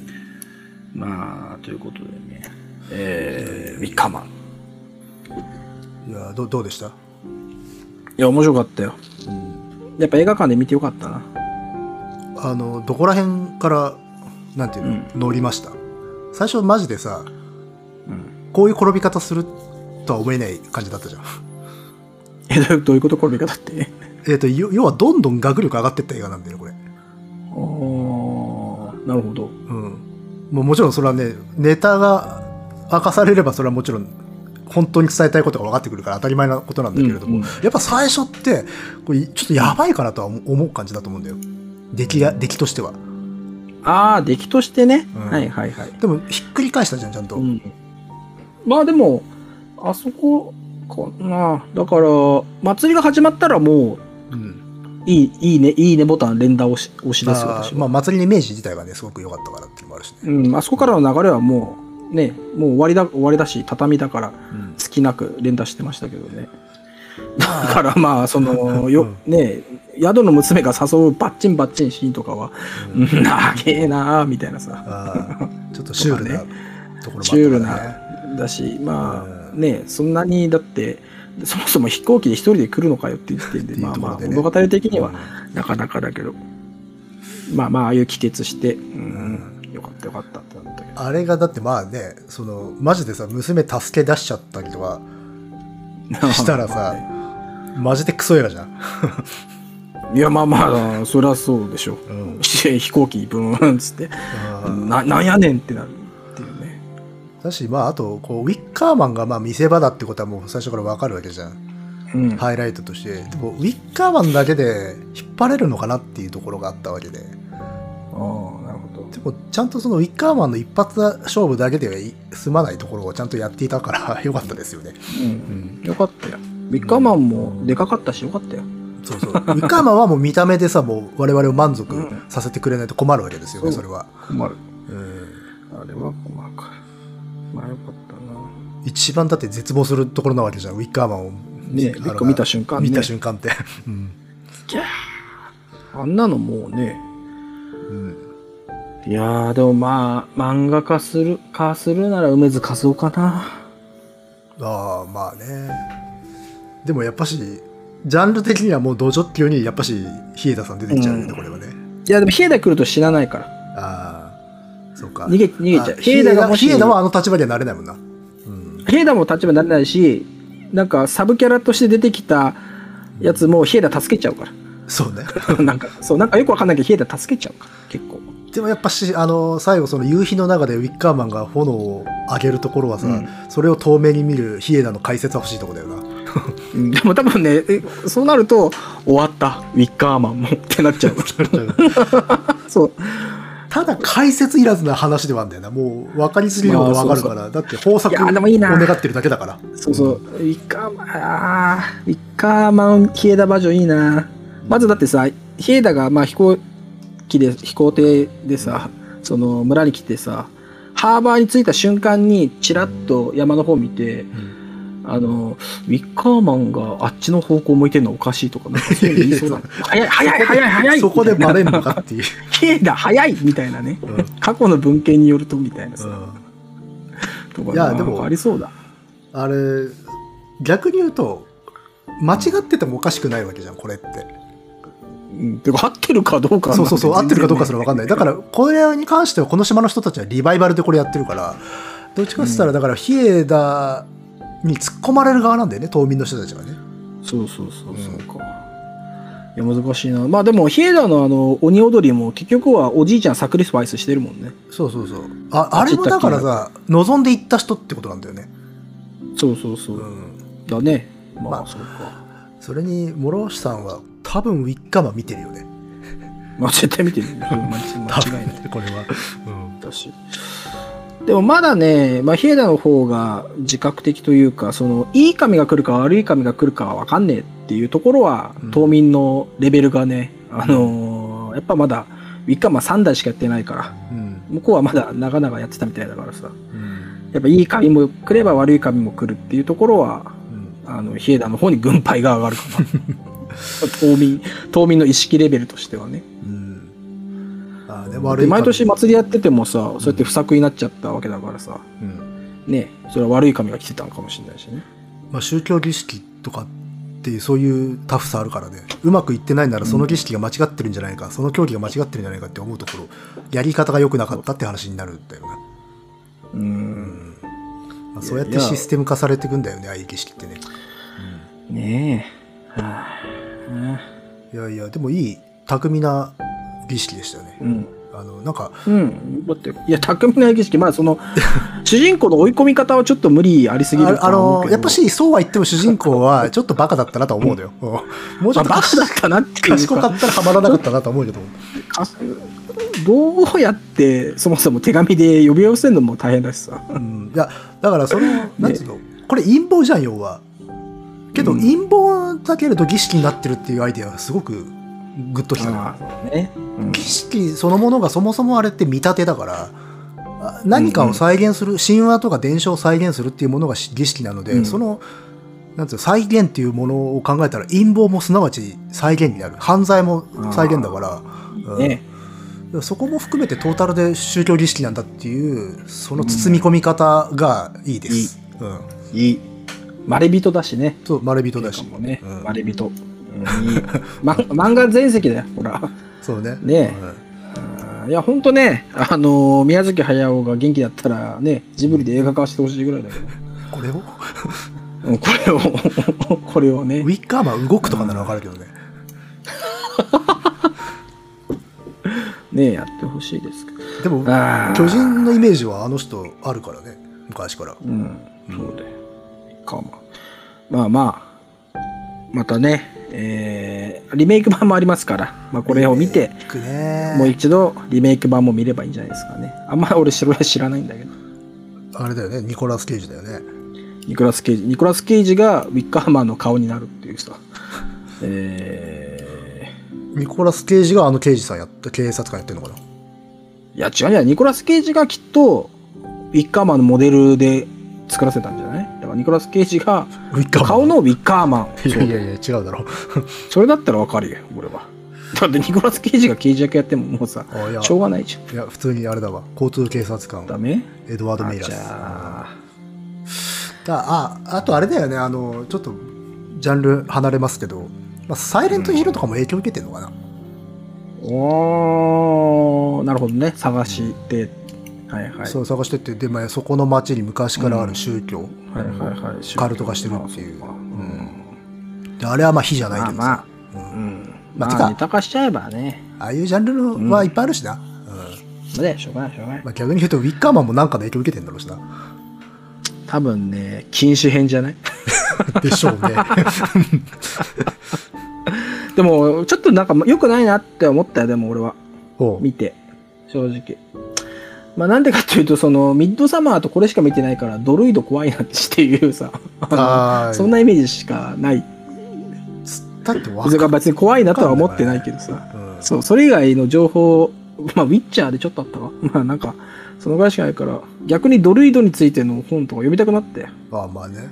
まあ、ということでね。えー、ウィッカーマン。いやどどうでした、いや、面白かったよ。うん、やっぱ映画館で見てよかったな。あのどこら辺からなんていうの、乗りました？最初マジでさうん。こういう転び方するとは思えない感じだったじゃん え、どういうどういうこと転び方って？えっ、と、要要はどんどん学力上がってった映画なんだよね、これ。ああ、なるほど。うん。もうもちろんそれはね、ネタが明かされればそれはもちろん本当に伝えたいことが分かってくるから当たり前なことなんだけれども、うんうんやっぱ最初って、これちょっとやばいかなとは思う感じだと思うんだよ。出来が、出来としては。ああ、出来としてね。うんはいはいはい。でもひっくり返したじゃん、ちゃんと。うん。まあでも、あそこかな。だから、祭りが始まったらもうん。う、いい、いいね、いいねボタン連打押し押し出すよ、まあ祭りのイメージ自体がね、すごく良かったからっていうのもあるしね。うん、あそこからの流れはもう、ね、もう終わりだ、終わりだし、畳だから、うん好きなく連打してましたけどね。だからまあ、その、よ、ね、宿の娘が誘うバッチンバッチンシーンとかは、うんうん、長えなあみたいなさ。ちょっとシュールな とところもあったね。シュールな、だし、まあ、ね、そんなに、だって、そもそも飛行機で一人で来るのかよっていう時点で、っていうまあまあ、物語的にはうんなかなかだけど、まあまあ、ああいう帰結して、うん、よかったよかったってなったけど。あれがだってまあね、その、マジでさ、娘助け出しちゃったりとか したらさ、マジでクソ映画じゃん。いや、まあまあ、そりゃそうでしょ。うん飛行機ブーンっつって、うんな、なんやねんってなる。だし、まあ、あと、こう、ウィッカーマンがまあ見せ場だってことはもう最初からわかるわけじゃん。うん。ハイライトとして。でも、ウィッカーマンだけで引っ張れるのかなっていうところがあったわけで。ああ、なるほど。でも、ちゃんとそのウィッカーマンの一発勝負だけでは済まないところをちゃんとやっていたから よかったですよね。うん。よかったよ。ビッカーマンもでかかったしよかったよ。そうそう。ウィッカーマンはもう見た目でさ、もう我々を満足させてくれないと困るわけですよね、うんそれは。困る。うん。あれは困るか。まあよかったな。一番だって絶望するところなわけじゃん、ウィッカーマンを。ねあのビッカ見た瞬間ね見た瞬間って。うん。あんなのもうね。うんいやー、でもまあ、漫画化する、化するなら梅津和夫かな。ああ、まあね。でもやっぱし、ジャンル的にはもう土直球にやっぱし、日枝さん出てきちゃうよね、うんこれはね。いや、でもヒエダ来ると死なないから。ああ、そうか。逃げ、逃げちゃう。あヒエダがもし、ヒエダはあの立場にはなれないもんな。うん。ヒエダも立場になれないし、なんかサブキャラとして出てきたやつもヒエダ助けちゃうから。そうね。なんか、そう、なんかよくわかんないけど、ヒエダ助けちゃうから、結構。でもやっぱし、あの、最後その夕日の中でウィッカーマンが炎を上げるところはさ、うんそれを遠目に見るヒエダの解説は欲しいところだよな。うんでも多分ね、えそうなると、終わった、ウィッカーマンもってなっちゃう。そう。ただ解説いらずな話ではあるんだよな。もう分かりすぎるほど分かるから。まあだって豊作いをやでもいいな願ってるだけだから。そうそう、ウィッカーマン、あーウィッカーマン、ヒエダバージョンいいな。まずだってさ、ヒエダがまあ飛行機で、飛行艇でさ、その村に来てさ、ハーバーに着いた瞬間にチラッと山の方見て、あの、ウィッカーマンがあっちの方向向いてるのおかしいとか、なんかそう言いそうな の。早い、早い、早い、早いそこでバレんのみかっていう。たいなヒエダ早いみたいなね。うん過去の文献によるとみたいなさ、とかいやでもありそうだ。あれ、逆に言うと、間違っててもおかしくないわけじゃん、これって。うん、てか合ってるかどうかそうそうそう、合ってるかどうかすらら分かんない。だから、これに関しては、この島の人たちはリバイバルでこれやってるから、どっちかって言ったら、だから、ヒエダに突っ込まれる側なんだよね、島民の人たちはね。そうそうそうそうか。いや難しいな。まあでもヒエダのあの鬼踊りも結局はおじいちゃんサクリファイスしてるもんね。そうそうそう。ああれもだからさ、望んでいった人ってことなんだよね。そうそうそう。うん。だね。まあ、まあそうか。それに、諸星さんは、多分ウィッカーマン見てるよね。まあ絶対見てるよ。間違いない。ねこれは。うん。だし。でもまだね、まあ、ヒエダの方が自覚的というか、その、いい神が来るか悪い神が来るかはわかんねえっていうところはうん、島民のレベルがね、あのーやっぱまだ、ウィッカーマン3台しかやってないから、うん。向こうはまだ長々やってたみたいだからさ、うん。やっぱいい神も来れば悪い神も来るっていうところは、うんあの、ヒエダの方に軍配が上がるかな。島民、島民の意識レベルとしてはね。うん。あで悪いで毎年祭りやっててもさ、そうやって不作になっちゃったわけだからさ、うん。ね、それは悪い神が来てたのかもしれないしね。まあ、宗教儀式とかっていうそういうタフさあるからねうまくいってないならその儀式が間違ってるんじゃないか、その競技が間違ってるんじゃないかって思うところやり方が良くなかったって話になるんだよな、う。うんんまあ、そうやってシステム化されていくんだよねああいう儀式ってね、ねえ。はあ、ね。いやいや、でもいい、巧みな儀式でしたよね。うん。あの、なんか、うん。だって、いや、巧みな儀式、まあ、その、主人公の追い込み方はちょっと無理ありすぎるとあの、やっぱし、そうは言っても主人公はちょっとバカだったなとは思うのよ。う んもうちょっとまあバカだったなっていうか賢 かったらハマらなかったなとは思うけど。かどうやってそもそも手紙で呼び寄せるのも大変だしさ。うん。いや、だからその、なんつうの、これ陰謀じゃん、要は。けど、うん陰謀だけれど儀式になってるっていうアイデアはすごくグッときたね。ああね。うん儀式そのものがそもそもあれって見立てだから、あ何かを再現する、神話とか伝承を再現するっていうものが儀式なので、うんその、なんつうの、再現っていうものを考えたら陰謀もすなわち再現になる。犯罪も再現だから、うんね。そこも含めてトータルで宗教儀式なんだっていう、その包み込み方がいいです。うん。いい。まれびとだしね。そう、まれびとだし。もねうん。まれびと。ま漫画全席だよ、ほら。そうね。ねいや、ほんとね、あのー宮崎駿が元気だったらね、ジブリで映画化してほしいぐらいだけど。これを？うんこれを、これをねウ。ィッカーマン動くとかならわかるけどね。ねやってほしいですけど。でも、巨人のイメージはあの人あるからね。昔から。うん、そうで。かまあ。まあまあ、またね、えー、リメイク版もありますから、まあこれを見て、もう一度リメイク版も見ればいいんじゃないですかね。あんま俺知ら知らないんだけど。あれだよね、ニコラス・ケイジだよね。ニコラス・ケイジ。ニコラス・ケイジがウィッカーマンの顔になるっていうさ。えニコラス・ケイジがあの刑事さんやった、警察官やってるのかな？ー、いや違うね。ニコラス・ケイジがきっと、ウィッカーマンのモデルで作らせたんじゃない？ニコラス・ケイジがウィッカーマン。顔のウィッカーマン。いやいやいや、違うだろ。それだったらわかるよ、俺は。だってニコラス・ケイジが刑事役やってももうさ、しょうがないじゃん。いや、普通にあれだわ。交通警察官、ダメ？エドワード・メイラス。あじゃあ、だあ、あとあれだよね、あの、ちょっと、ジャンル離れますけど、まあ、サイレントヒルとかも影響受けてるのかな。おー、なるほどね。探して。はいはい。そう探してって、で、まあ、そこの町に昔からある宗教、はいはいはい。カルト化してるっていううん。であれはまあ火じゃないけどまあさ、まあ、うんうん。まあてかまあ、ネタ化しちゃえばね。ああいうジャンルのはいっぱいあるしな。うんまあね、しょうがないしょうがない。まあ、逆に言うと、ウィッカーマンもなんかの影響受けてんだろうしな。多分ね、禁酒編じゃない？でしょうね。でも、ちょっとなんか良くないなって思ったよ、でも俺は。見て正直まあなんでかっていうとそのミッドサマーとこれしか見てないからドルイド怖いなっていうさ そんなイメージしかない。だってわそれがか別に怖いなとは思ってないけどさ。うん。そうそれ以外の情報まあウィッチャーでちょっとあったわ。まあなんかそのぐらいしかないから逆にドルイドについての本とか読みたくなって、まあまあね。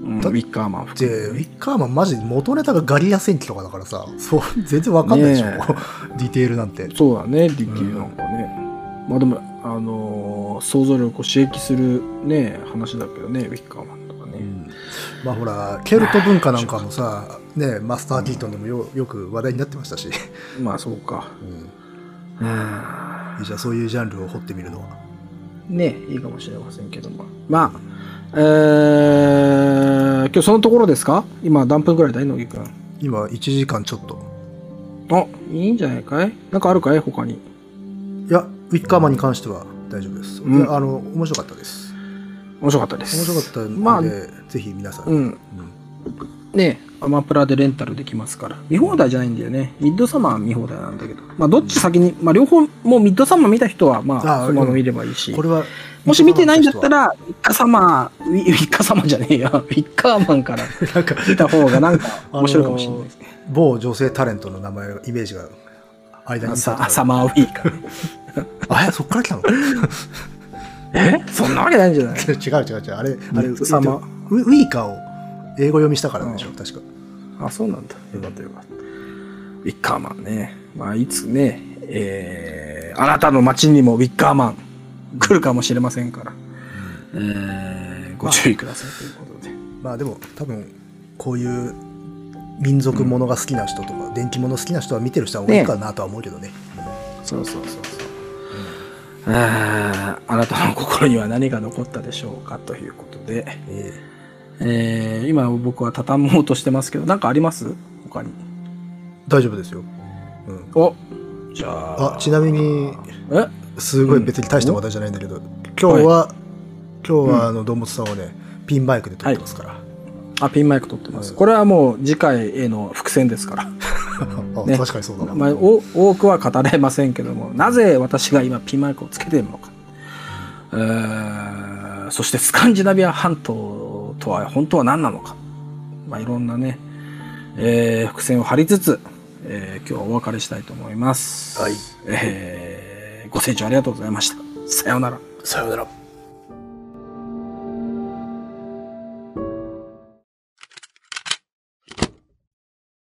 うん、ウだィッカーマン含で、めて。ねウィッカーマンマジ元ネタがガリア戦記とかだからさ、そう、全然わかんないでしょ、ね ディテールなんて。そうだね、ディティーなんかね。まあでも、あのー想像力を刺激するね、話だけどね、ウィッカーマンとかね。うんまあほら、ケルト文化なんかもさ、ね、マスター・キートンでもよよく話題になってましたし、まあそうか。うんうんじゃあそういうジャンルを掘ってみるのは。ねいいかもしれませんけども。まあ、えー、今日そのところですか？今何分ぐらいだい乃木くん？今、1時間ちょっと。あ、いいんじゃないかい？なんかあるかい？他に。いや、ウィッカーマンに関しては大丈夫です。うんあの、面白かったです。面白かったです。面白かったので、まあぜひ皆さん。うん。ねアマプラでレンタルできますから。見放題じゃないんだよね。ミッドサマーは見放題なんだけど。まあ、どっち先に、まあ、両方、もうミッドサマー見た人は、まああ、そのまま見ればいいし。これは、もし見てないんだったら、ウィッカサマー、ウィッカサマーじゃねえや、ウィッカーマンからなんか、見た方がなんか面白いかもしれないですね。某女性タレントの名前が、イメージが間にささサマーウィーカーね。あ、えそっから来たの？え？そんなわけないんじゃない？違う違う違う。あれ、あれ、ミッドサマーウウィーカーを英語読みしたからでしょ、確か。あ、そうなんだ。よかったよかった。ウィッカーマンね。まあ、いつね、えー、あなたの街にもウィッカーマン来るかもしれませんから、えー、ご注意くださいということで。まあでも、多分、こういう民族ものが好きな人とか、電気物好きな人は見てる人は多いかなとは思うけどね。そうそうそうそう。あーあなたの心には何が残ったでしょうかということで、ええー、今僕は畳もうとしてますけど、なんかあります？他に。大丈夫ですよ。うん。おじゃあ。あ、ちなみに、え？すごい別に大した話題じゃないんだけど、今日は、今日はあの、堂本さんはね、ピンマイクで撮ってますから。あ、ピンマイク取ってます。はいこれはもう次回への伏線ですから。あね確かにそうだな。まあ、お多くは語れませんけども、なぜ私が今ピンマイクをつけているのか。えーそしてスカンジナビア半島とは本当は何なのか。まあ、いろんなね、えー伏線を張りつつ、えー今日はお別れしたいと思います。はい。えーご清聴ありがとうございました。さようなら。さようなら。